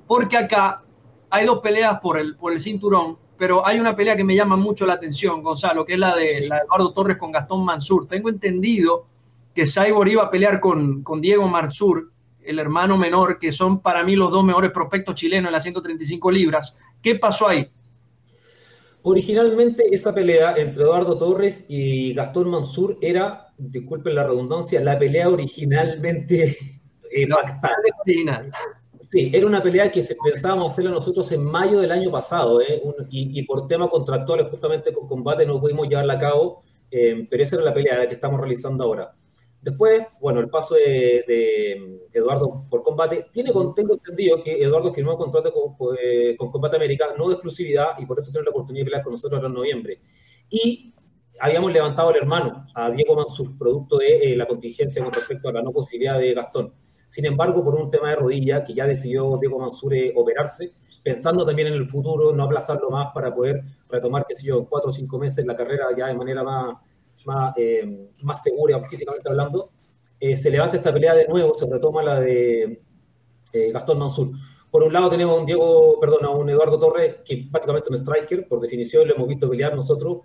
porque acá hay dos peleas por el, por el cinturón, pero hay una pelea que me llama mucho la atención, Gonzalo, que es la de, la de Eduardo Torres con Gastón Mansur. Tengo entendido que Cyborg iba a pelear con, con Diego Marzur, el hermano menor, que son para mí los dos mejores prospectos chilenos en las 135 libras. ¿Qué pasó ahí? Originalmente esa pelea entre Eduardo Torres y Gastón Mansur era, disculpen la redundancia, la pelea originalmente eh, pactada. Original. Sí, era una pelea que pensábamos hacerla nosotros en mayo del año pasado, eh, y, por temas contractuales justamente con combate no pudimos llevarla a cabo, eh, pero esa era la pelea que estamos realizando ahora. Después, bueno, el paso de, Eduardo por combate. Tiene, tengo entendido que Eduardo firmó un contrato eh, con, Combate América, no de exclusividad, y por eso tiene la oportunidad de pelear con nosotros en noviembre. Y habíamos levantado al hermano, a Diego Mansur, producto de eh, la contingencia con respecto a la no posibilidad de Gastón. Sin embargo, por un tema de rodilla, que ya decidió Diego Mansur eh, operarse, pensando también en el futuro, no aplazarlo más para poder retomar, qué sé yo, cuatro o cinco meses la carrera ya de manera más, más, eh, más segura físicamente hablando, eh, se levanta esta pelea de nuevo, se retoma la de eh, Gastón Mansur. Por un lado tenemos a un Diego, perdón, a un Eduardo Torres, que básicamente un striker, por definición lo hemos visto pelear nosotros,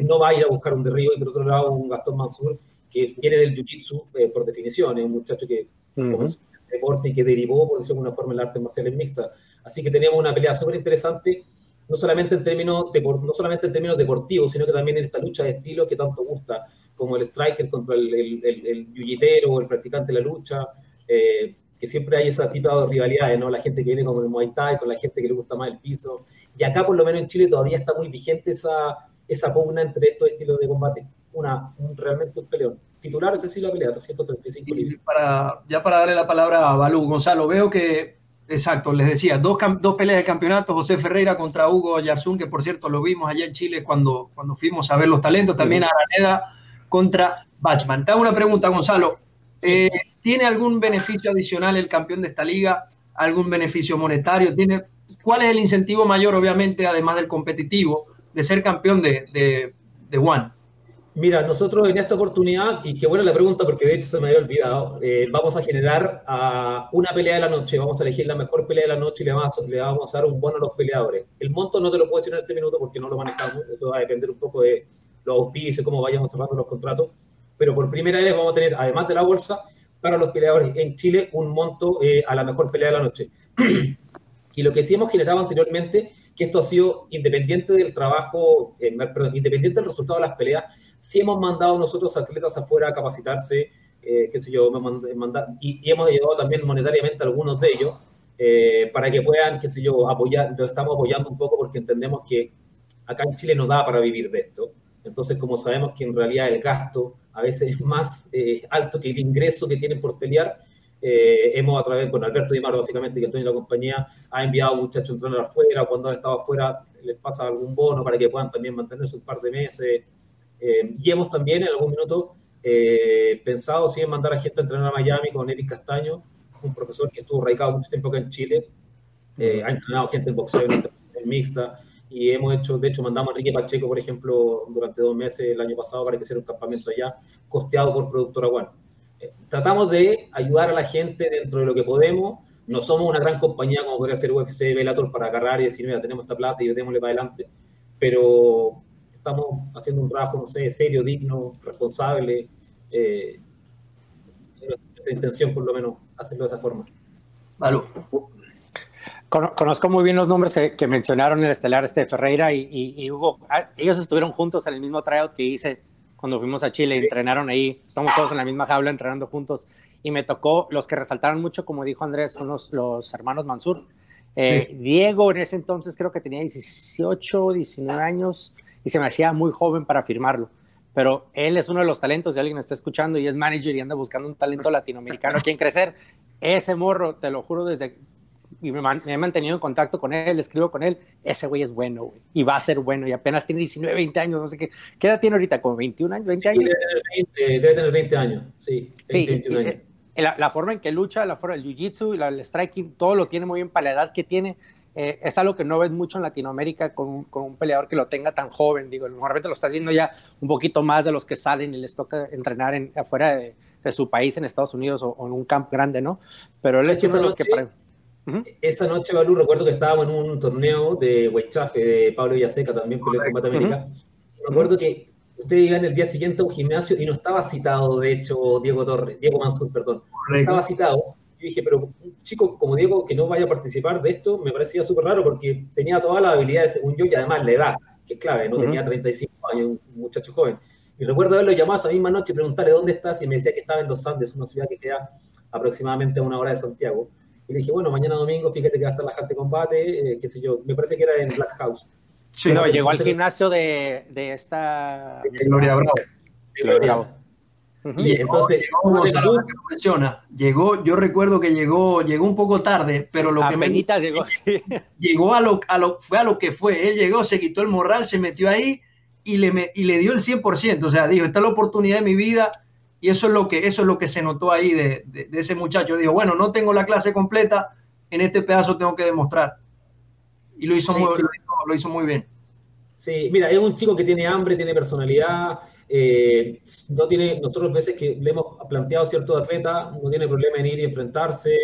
no va a ir a buscar un derribo, y por otro lado un Gastón Mansur, que viene del Jiu-Jitsu por definición, es un muchacho que comenzó ese deporte y que derivó, por decirlo de alguna forma, en el arte marcial mixta. Así que tenemos una pelea súper interesante no solamente en términos, no solamente en términos deportivos, sino que también en esta lucha de estilos que tanto gusta, como el striker contra el, el, el, o el practicante de la lucha, eh, que siempre hay esa tipo de rivalidades, ¿no? La gente que viene con el Muay Thai, con la gente que le gusta más el piso. Y acá, por lo menos en Chile, todavía está muy vigente esa, esa pugna entre estos estilos de combate. Una, realmente un peleón. Titular, ese sí la pelea, 335 Para, ya para darle la palabra a Balú, Gonzalo, veo que Exacto, les decía, dos, dos peleas de campeonato, José Ferreira contra Hugo Yarzún, que por cierto lo vimos allá en Chile cuando, cuando fuimos a ver los talentos, también Araneda contra Bachman. Te hago una pregunta, Gonzalo. Eh, ¿Tiene algún beneficio adicional el campeón de esta liga? ¿Algún beneficio monetario? ¿Tiene, ¿Cuál es el incentivo mayor, obviamente, además del competitivo, de ser campeón de, de, de One? Mira, nosotros en esta oportunidad, y qué buena la pregunta porque de hecho se me había olvidado, eh, vamos a generar uh, una pelea de la noche, vamos a elegir la mejor pelea de la noche y le vamos, a, le vamos a dar un bono a los peleadores. El monto no te lo puedo decir en este minuto porque no lo manejamos, eso va a depender un poco de los auspicios, cómo vayamos cerrando los contratos, pero por primera vez vamos a tener, además de la bolsa, para los peleadores en Chile un monto eh, a la mejor pelea de la noche. y lo que sí hemos generado anteriormente, que esto ha sido independiente del trabajo, eh, perdón, independiente del resultado de las peleas, sí hemos mandado nosotros atletas afuera a capacitarse, eh, qué sé yo, y, y, hemos ayudado también monetariamente a algunos de ellos eh, para que puedan, qué sé yo, apoyar, lo estamos apoyando un poco porque entendemos que acá en Chile no da para vivir de esto. Entonces, como sabemos que en realidad el gasto a veces es más eh, alto que el ingreso que tienen por pelear, eh, hemos a través, con Alberto Di Maro, básicamente, que es de la compañía, ha enviado a muchachos a entrenar afuera, cuando han estado afuera les pasa algún bono para que puedan también mantenerse un par de meses, eh, y hemos también en algún minuto eh, pensado sí, en mandar a gente a entrenar a Miami con Eric Castaño, un profesor que estuvo radicado mucho tiempo acá en Chile. Eh, ha entrenado gente en boxeo, en mixta, y hemos hecho, de hecho, mandamos a Enrique Pacheco, por ejemplo, durante dos meses el año pasado para que hiciera un campamento allá, costeado por Productora One. tratamos de ayudar a la gente dentro de lo que podemos. No somos una gran compañía como podría ser UFC, Bellator para agarrar y decir, mira, tenemos esta plata y démosle para adelante. Pero estamos haciendo un trabajo, no sé, serio, digno, responsable. Eh, nuestra intención, por lo menos, hacerlo de esa forma. Vale. Conozco muy bien los nombres que, que mencionaron el estelar este Ferreira y, y, y, Hugo. Ah, ellos estuvieron juntos en el mismo tryout que hice cuando fuimos a Chile, entrenaron ahí, estamos todos en la misma jaula entrenando juntos y me tocó, los que resaltaron mucho, como dijo Andrés, son los, los hermanos Mansur. Eh, sí. Diego en ese entonces creo que tenía 18, 19 años, y se me hacía muy joven para firmarlo. Pero él es uno de los talentos, si alguien está escuchando y es manager y anda buscando un talento latinoamericano a quien crecer, ese morro, te lo juro, desde y me, man, me, he mantenido en contacto con él, escribo con él, ese güey es bueno, güey, y va a ser bueno, y apenas tiene 19, 20 años, no sé qué, ¿qué edad tiene ahorita? ¿Como 21 años, 20 sí, años? Debe tener 20, debe tener 20 años, sí. 20, sí, 21 y, años. La, la, forma en que lucha, la forma del jiu-jitsu, el striking, todo lo tiene muy bien para la edad que tiene, eh, es algo que no ves mucho en Latinoamérica con, con, un peleador que lo tenga tan joven. Digo, normalmente lo estás viendo ya un poquito más de los que salen y les toca entrenar en, afuera de, de, su país, en Estados Unidos o, o, en un camp grande, ¿no? Pero él es uno de los que. Para... Uh -huh. Esa noche, Balú, recuerdo que estábamos en un torneo de Weichafe de Pablo Villaseca, también peleó en Combate América. Uh -huh. Recuerdo que ustedes iban el día siguiente a un gimnasio y no estaba citado, de hecho, Diego Torres, Diego Mansur, perdón. No estaba citado yo dije, pero un chico como Diego que no vaya a participar de esto me parecía súper raro porque tenía todas las habilidades según yo y además la edad, que es clave, ¿no? Uh -huh. Tenía 35 años, un muchacho joven. Y recuerdo haberlo llamado esa misma noche y preguntarle dónde estás y me decía que estaba en Los Andes, una ciudad que queda aproximadamente a una hora de Santiago. Y le dije, bueno, mañana domingo, fíjate que va a estar la gente combate, eh, qué sé yo, me parece que era en Black House. Sí, no, llegó al gimnasio de, de esta... De Gloria Bravo. De Gloria Bravo. Y entonces, llegó, llegó, menciona, llegó, yo recuerdo que llegó, llegó un poco tarde, pero lo que me llegó, sí. llegó a lo, a lo, fue a lo que fue. Él llegó, se quitó el morral, se metió ahí y le, y le dio el 100%. O sea, dijo, esta es la oportunidad de mi vida. Y eso es lo que, eso es lo que se notó ahí de, de, de ese muchacho. Dijo, bueno, no tengo la clase completa, en este pedazo tengo que demostrar. Y lo hizo, sí, muy, sí. Lo, hizo, lo hizo muy bien. Sí, mira, es un chico que tiene hambre, tiene personalidad, eh, no tiene, nosotros veces que le hemos planteado a cierto atleta, no tiene problema en ir y enfrentarse.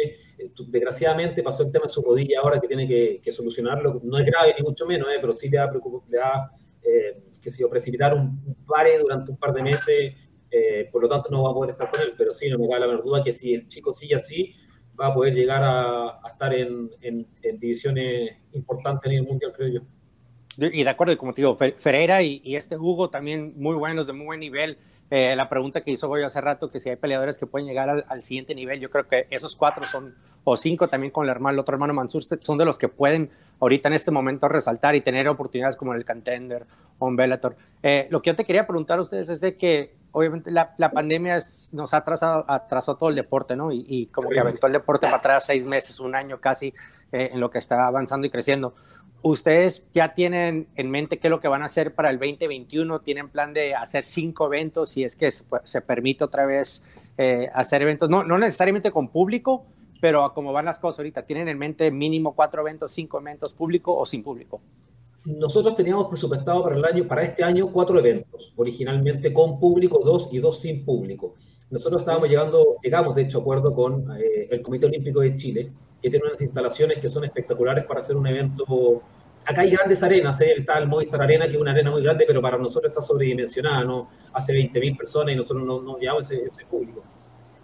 Desgraciadamente pasó el tema de su rodilla ahora que tiene que, solucionarlo. No es grave ni mucho menos, eh, pero sí le da, le da eh, que si, precipitar un, un, pare durante un par de meses. Eh, por lo tanto, no va a poder estar con él, pero sí, no me cabe la menor duda que si el chico sigue así, va a poder llegar a, estar en divisiones importantes en el mundial, creo yo. Y de acuerdo, como te digo, Ferreira y, y, este Hugo también muy buenos, de muy buen nivel. Eh, la pregunta que hizo hoy hace rato, que si hay peleadores que pueden llegar al, al, siguiente nivel, yo creo que esos cuatro son, o cinco también con el, hermano, el otro hermano Mansur, son de los que pueden ahorita en este momento resaltar y tener oportunidades como en el Contender o en Bellator. Eh, lo que yo te quería preguntar a ustedes es de que obviamente la, la pandemia nos ha atrasado, atrasado todo el deporte, ¿no? Y, y como que aventó el deporte para atrás seis meses, un año casi, eh, en lo que está avanzando y creciendo. ¿Ustedes ya tienen en mente qué es lo que van a hacer para el 2021? ¿Tienen plan de hacer cinco eventos si es que se, se permite otra vez eh, hacer eventos? No, no necesariamente con público, pero a cómo van las cosas ahorita, ¿tienen en mente mínimo cuatro eventos, cinco eventos público o sin público? Nosotros teníamos presupuestado para el año, para este año, cuatro eventos, originalmente con público, dos y dos sin público. Nosotros estábamos llegando, llegamos de hecho a acuerdo con eh, el Comité Olímpico de Chile, que tiene unas instalaciones que son espectaculares para hacer un evento. Acá hay grandes arenas, ¿eh? está el Movistar Arena, que es una arena muy grande, pero para nosotros está sobredimensionada, ¿no? Hace 20.000 personas y nosotros no, no llevamos ese, ese público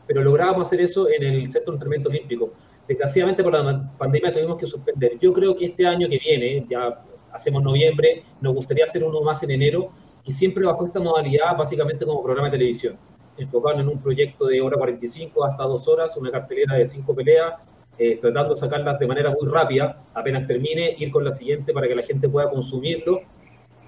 pero lográbamos hacer eso en el Centro de Entrenamiento Olímpico. Desgraciadamente por la pandemia tuvimos que suspender. Yo creo que este año que viene, ya hacemos noviembre, nos gustaría hacer uno más en enero y siempre bajo esta modalidad, básicamente como programa de televisión, enfocado en un proyecto de hora 45 hasta dos horas, una cartelera de cinco peleas, eh, tratando de sacarlas de manera muy rápida, apenas termine, ir con la siguiente para que la gente pueda consumirlo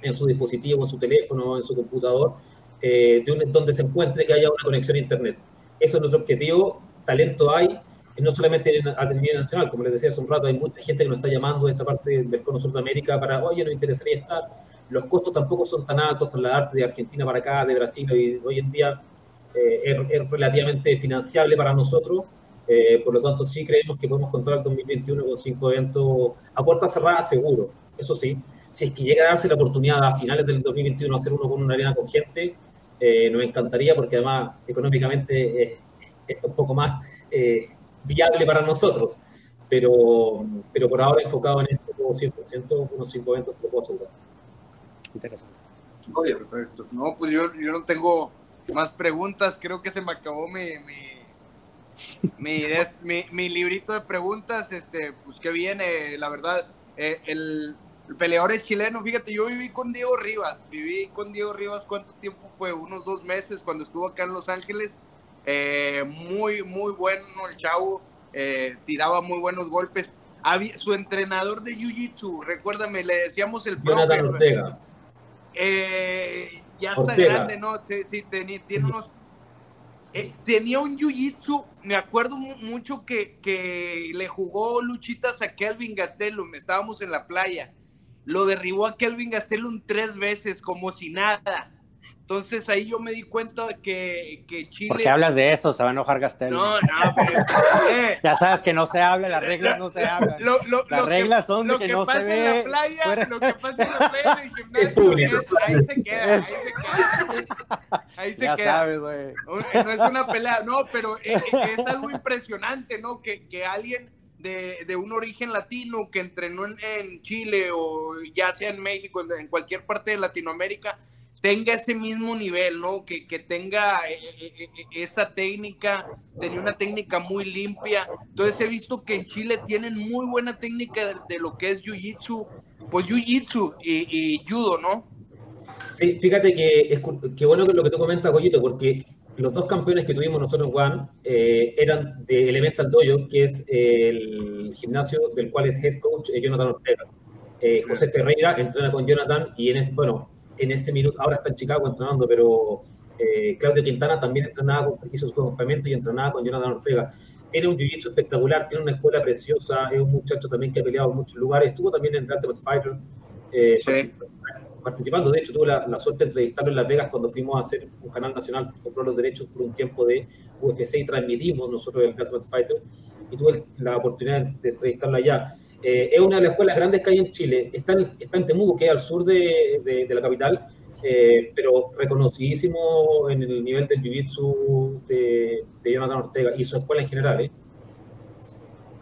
en su dispositivo, en su teléfono, en su computador, eh, de un, donde se encuentre que haya una conexión a Internet. Eso es nuestro objetivo. Talento hay, no solamente a nivel nacional, como les decía hace un rato, hay mucha gente que nos está llamando de esta parte del cono sur de América para, oye, nos interesaría estar. Los costos tampoco son tan altos, trasladarte de Argentina para acá, de Brasil, y hoy en día eh, es, es, relativamente financiable para nosotros. Eh, por lo tanto, sí creemos que podemos contar el 2021 con cinco eventos a puerta cerrada, seguro. Eso sí, si es que llega a darse la oportunidad a finales del 2021 hacer uno con una arena con gente, eh, nos encantaría porque además económicamente es, es un poco más eh, viable para nosotros, pero, pero por ahora enfocado en esto 100%, unos 5 eventos que lo puedo asegurar. Interesante. Oye, perfecto. No, pues yo, yo no tengo más preguntas, creo que se me acabó mi, mi, mi, mi, mi librito de preguntas, este, pues que viene, la verdad, eh, el, el peleador es chileno, fíjate, yo viví con Diego Rivas, viví con Diego Rivas, ¿cuánto tiempo fue? Unos dos meses cuando estuvo acá en Los Ángeles, eh, muy, muy bueno el chavo, eh, tiraba muy buenos golpes. Había, su entrenador de Jiu-Jitsu, recuérdame, le decíamos el profe. Ya está Ortega. grande, ¿no? Sí, tiene unos... Eh, tenía un jiu-jitsu, me acuerdo mucho que, que, le jugó luchitas a Kelvin Gastelum, estábamos en la playa, lo derribó a Kelvin Gastelum tres veces, como si nada. Entonces ahí yo me di cuenta que, que Chile. ¿Por qué hablas de eso? Se va a enojar Gastelum. No, no, pero. Eh, ya sabes que no se habla, las reglas no se hablan. Lo, lo, las lo reglas que, son lo que, que no pasa se ve. en la playa, fuera. lo que pasa en la playa del gimnasio, ahí se queda, ahí se queda. Ahí se ya queda. sabes, güey. No es una pelea, no, pero es, es algo impresionante, ¿no? Que, que alguien de, de, un origen latino que entrenó en, en, Chile o ya sea en México, en, en, cualquier parte de Latinoamérica, tenga ese mismo nivel, ¿no? Que, que tenga eh, eh, esa técnica, tenía una técnica muy limpia. Entonces he visto que en Chile tienen muy buena técnica de, de lo que es Jiu-Jitsu, pues Jiu-Jitsu y, y, Judo, ¿no? Sí, fíjate que es que bueno que lo que tú comentas, Goyito, porque los dos campeones que tuvimos nosotros en One eh, eran de Elemental Dojo, que es el gimnasio del cual es head coach eh, Jonathan Ortega. Eh, José Ferreira entrena con Jonathan y en bueno, en este minuto, ahora está en Chicago entrenando, pero eh, Claudio Quintana también entrenaba, hizo su acompañamiento y entrenaba con Jonathan Ortega. Tiene un jiu espectacular, tiene una escuela preciosa, es un muchacho también que ha peleado en muchos lugares, estuvo también en Ultimate Fighter. Sí participando. De hecho, tuve la, la, suerte de entrevistarlo en Las Vegas cuando fuimos a hacer un canal nacional, compró los derechos por un tiempo de UFC y transmitimos nosotros el Ultimate Fighter y tuve la oportunidad de entrevistarlo allá. Eh, es una de las escuelas grandes que hay en Chile. Está en, está en Temuco, que es al sur de, de, de la capital, eh, pero reconocidísimo en el nivel del jiu-jitsu de, de, Jonathan Ortega y su escuela en general. ¿eh?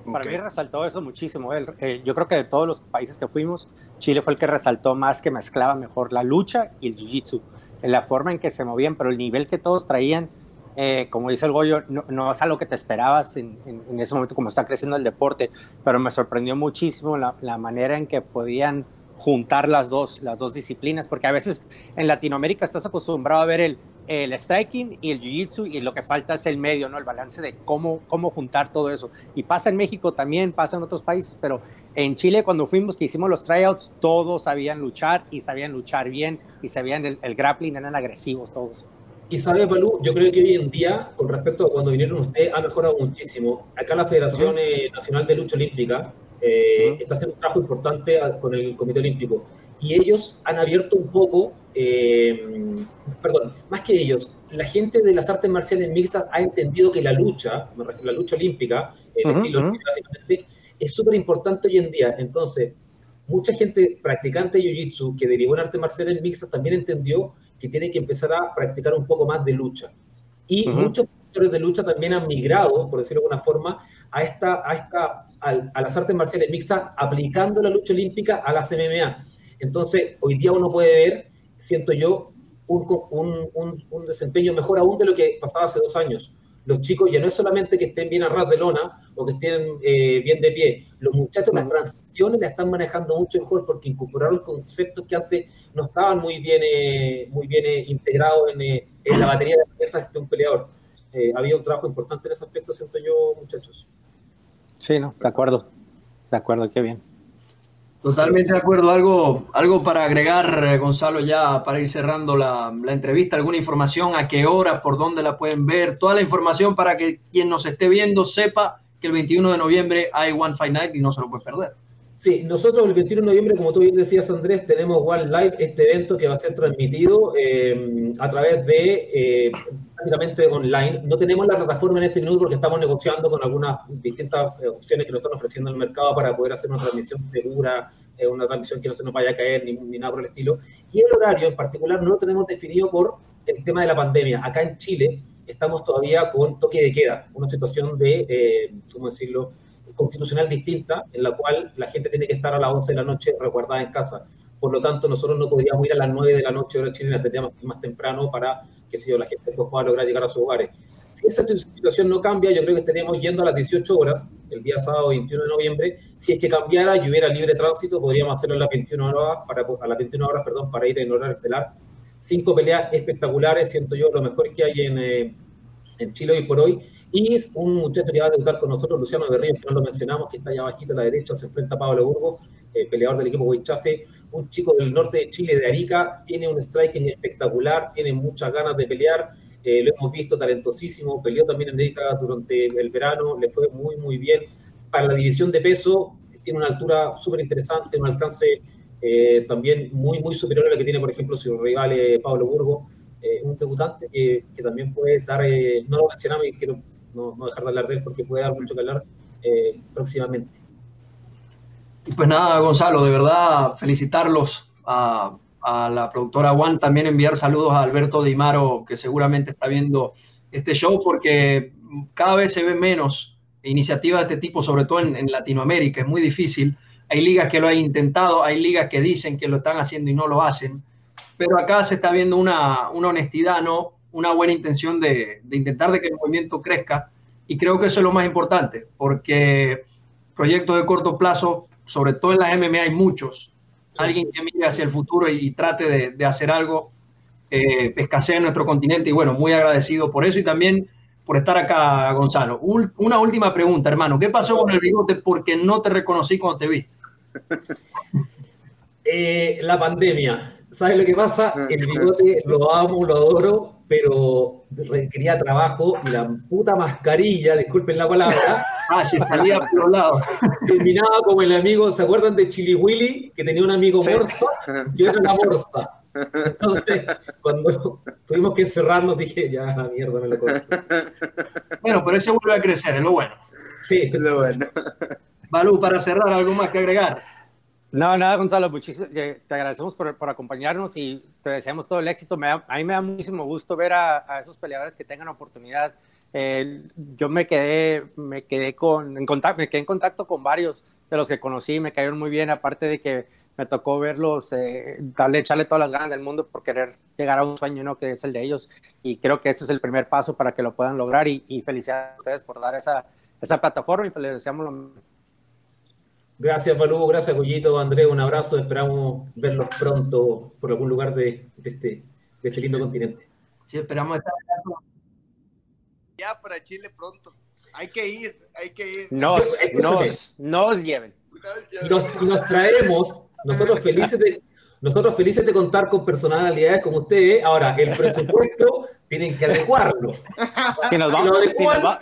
Para okay. mí resaltó eso muchísimo. Eh, yo creo que de todos los países que fuimos, Chile fue el que resaltó más, que mezclaba mejor la lucha y el jiu-jitsu, en la forma en que se movían, pero el nivel que todos traían, eh, como dice el Goyo, no, no, es algo que te esperabas en, en, en, ese momento como está creciendo el deporte, pero me sorprendió muchísimo la, la manera en que podían juntar las dos, las dos disciplinas, porque a veces en Latinoamérica estás acostumbrado a ver el, el striking y el jiu-jitsu y lo que falta es el medio, ¿no? El balance de cómo, cómo juntar todo eso. Y pasa en México también, pasa en otros países, pero en Chile cuando fuimos, que hicimos los tryouts, todos sabían luchar y sabían luchar bien y sabían el, el grappling, eran agresivos todos. Y sabes, Balú, yo creo que hoy en día, con respecto a cuando vinieron ustedes, ha mejorado muchísimo. Acá la Federación eh, Nacional de Lucha Olímpica eh, está haciendo un trabajo importante con el Comité Olímpico. Y ellos han abierto un poco, eh, perdón, más que ellos, la gente de las artes marciales mixtas ha entendido que la lucha, me refiero a la lucha olímpica, el estilo básicamente, es súper importante hoy en día. Entonces, mucha gente practicante de Jiu-Jitsu que derivó en artes marciales mixtas también entendió que tiene que empezar a practicar un poco más de lucha. Y muchos profesores de lucha también han migrado, por decirlo de alguna forma, a, esta, a, esta, a, las artes marciales mixtas, aplicando la lucha olímpica a las MMA. Entonces, hoy día uno puede ver, siento yo, un, un, un, desempeño mejor aún de lo que pasaba hace dos años. Los chicos ya no es solamente que estén bien a ras de lona o que estén eh, bien de pie, los muchachos las transiciones las están manejando mucho mejor porque incorporaron conceptos que antes no estaban muy bien, eh, muy bien eh, integrados en, en, la batería de herramientas de un peleador. había un trabajo importante en ese aspecto, siento yo, muchachos. Sí, no, de acuerdo, de acuerdo, qué bien. Totalmente de acuerdo. Algo, algo para agregar, eh, Gonzalo, ya para ir cerrando la, la, entrevista, alguna información, a qué hora, por dónde la pueden ver, toda la información para que quien nos esté viendo sepa que el 21 de noviembre hay One Fight Night y no se lo puede perder. Sí, nosotros el 21 de noviembre, como tú bien decías, Andrés, tenemos One Live, este evento que va a ser transmitido eh, a través de eh, prácticamente online. No tenemos la plataforma en este minuto porque estamos negociando con algunas distintas eh, opciones que nos están ofreciendo en el mercado para poder hacer una transmisión segura, una transmisión que no se nos vaya a caer ni, ni, nada por el estilo. Y el horario en particular no lo tenemos definido por el tema de la pandemia. Acá en Chile estamos todavía con toque de queda, una situación de, ¿cómo decirlo?, constitucional distinta en la cual la gente tiene que estar a las 11 de la noche resguardada en casa. Por lo tanto, nosotros no podríamos ir a las 9 de la noche hora chilena, tendríamos que ir más temprano para que si la gente pueda lograr llegar a sus hogares. Si esa situación no cambia, yo creo que estaríamos yendo a las 18 horas, el día sábado 21 de noviembre. Si es que cambiara y hubiera libre tránsito, podríamos hacerlo a las 21 horas, para, a las 21 horas perdón, para ir en horario estelar. Cinco peleas espectaculares, siento yo, lo mejor que hay en, eh, en Chile hoy por hoy. Y es un muchacho que va a debutar con nosotros, Luciano Berrío, que no lo mencionamos, que está allá abajito a la derecha, se enfrenta a Pablo Burgos, eh, peleador del equipo Huichafe, un chico del norte de Chile, de Arica, tiene un striking espectacular, tiene muchas ganas de pelear, eh, lo hemos visto talentosísimo, peleó también en Arica durante el verano, le fue muy, muy bien. Para la división de peso, tiene una altura súper interesante, un alcance eh, también muy, muy superior a lo que tiene, por ejemplo, su rival Pablo Burgos. un debutante que, que, también puede dar, no lo mencionamos y quiero no, dejar de hablar de él porque puede dar mucho que hablar eh, próximamente. Y pues nada, Gonzalo, de verdad felicitarlos a, la productora Juan, también enviar saludos a Alberto Dimaro, que seguramente está viendo este show, porque cada vez se ve menos iniciativas de este tipo, sobre todo en, en, Latinoamérica, es muy difícil. Hay ligas que lo han intentado, hay ligas que dicen que lo están haciendo y no lo hacen, pero acá se está viendo una, una honestidad, ¿no? Una buena intención de, intentar de que el movimiento crezca y creo que eso es lo más importante porque proyectos de corto plazo, sobre todo en las MMA hay muchos, alguien que mire hacia el futuro y, trate de, hacer algo, eh, escasea en nuestro continente y bueno, muy agradecido por eso y también por estar acá, Gonzalo. una última pregunta, hermano, ¿qué pasó con el bigote porque no te reconocí cuando te vi? Eh, la pandemia. ¿Sabes lo que pasa? El bigote lo amo, lo adoro, pero requería trabajo y la puta mascarilla, disculpen la palabra. ah, se salía por los lados. Terminaba como el amigo, ¿se acuerdan de Chili Willy? Que tenía un amigo morso, yo era la morsa. Entonces, cuando tuvimos que encerrarnos, dije, ya, la mierda, me lo corto. Bueno, pero ese vuelve a crecer, es lo bueno. Sí, es lo bueno. Balú, para cerrar, ¿algo más que agregar? No, nada, Gonzalo, muchísimo, te agradecemos por, por, acompañarnos y te deseamos todo el éxito. Me a mí me da muchísimo gusto ver a, esos peleadores que tengan oportunidad. Eh, yo me quedé, me quedé con, en contacto, me quedé en contacto con varios de los que conocí, me cayeron muy bien, aparte de que me tocó verlos, eh, darle, echarle todas las ganas del mundo por querer llegar a un sueño, ¿no? Que es el de ellos. Y creo que este es el primer paso para que lo puedan lograr y, y felicidades a ustedes por dar esa, esa plataforma y pues les deseamos lo mejor Gracias, Balú. Gracias, Goyito. Andrés, un abrazo. Esperamos verlos pronto por algún lugar de, este, de este lindo continente. Sí, esperamos estar ya para Chile pronto. Hay que ir, hay que ir. Nos, nos, nos lleven. Nos, nos traemos, nosotros felices de, nosotros felices de contar con personalidades como ustedes. Ahora, el presupuesto tienen que adecuarlo. Si nos vamos, si nos,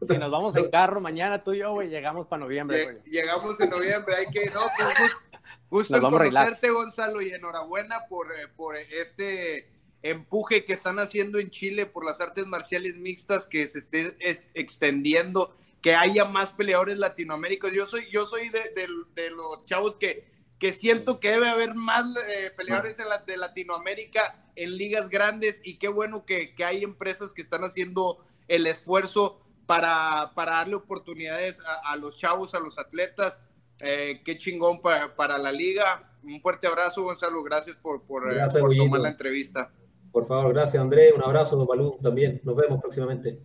vamos en carro mañana tú y yo, güey, llegamos para noviembre. Llegamos en noviembre, hay que, no, pues, gusto en conocerte, Gonzalo, y enhorabuena por, eh, por este empuje que están haciendo en Chile por las artes marciales mixtas que se estén extendiendo, que haya más peleadores latinoaméricos. Yo soy, yo soy de, de los chavos que que siento que debe haber más eh, peleadores de Latinoamérica en ligas grandes y qué bueno que, hay empresas que están haciendo el esfuerzo para, darle oportunidades a, los chavos, a los atletas. Eh, qué chingón para la liga. Un fuerte abrazo, Gonzalo. Gracias por, por, eh, tomar la entrevista. Por favor, gracias, André. Un abrazo, Balú, también. Nos vemos próximamente.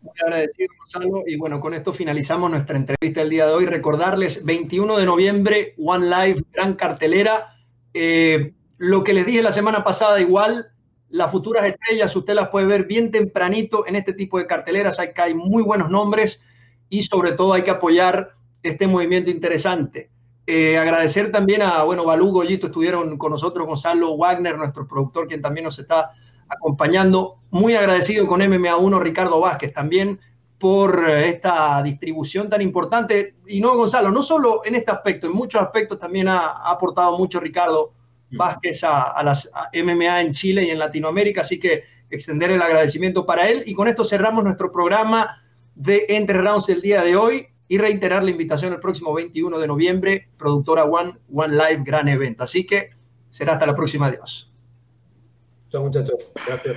Muy agradecido, Gonzalo. Y bueno, con esto finalizamos nuestra entrevista del día de hoy. Recordarles, 21 de noviembre, One Live, gran cartelera. Eh, lo que les dije la semana pasada, igual, las futuras estrellas, usted las puede ver bien tempranito en este tipo de carteleras. Hay, hay muy buenos nombres y sobre todo hay que apoyar este movimiento interesante. Eh, agradecer también a, bueno, Balú, Goyito, estuvieron con nosotros, Gonzalo Wagner, nuestro productor, quien también nos está acompañando. Muy agradecido con MMA1 Ricardo Vázquez también por eh, esta distribución tan importante. Y no, Gonzalo, no solo en este aspecto, en muchos aspectos también ha, aportado mucho Ricardo Vázquez a, las MMA en Chile y en Latinoamérica, así que extender el agradecimiento para él. Y con esto cerramos nuestro programa de Entre Rounds el día de hoy y reiterar la invitación el próximo 21 de noviembre, productora One, One Live, gran evento. Así que será hasta la próxima. Adiós. Chao muchachos. Gracias.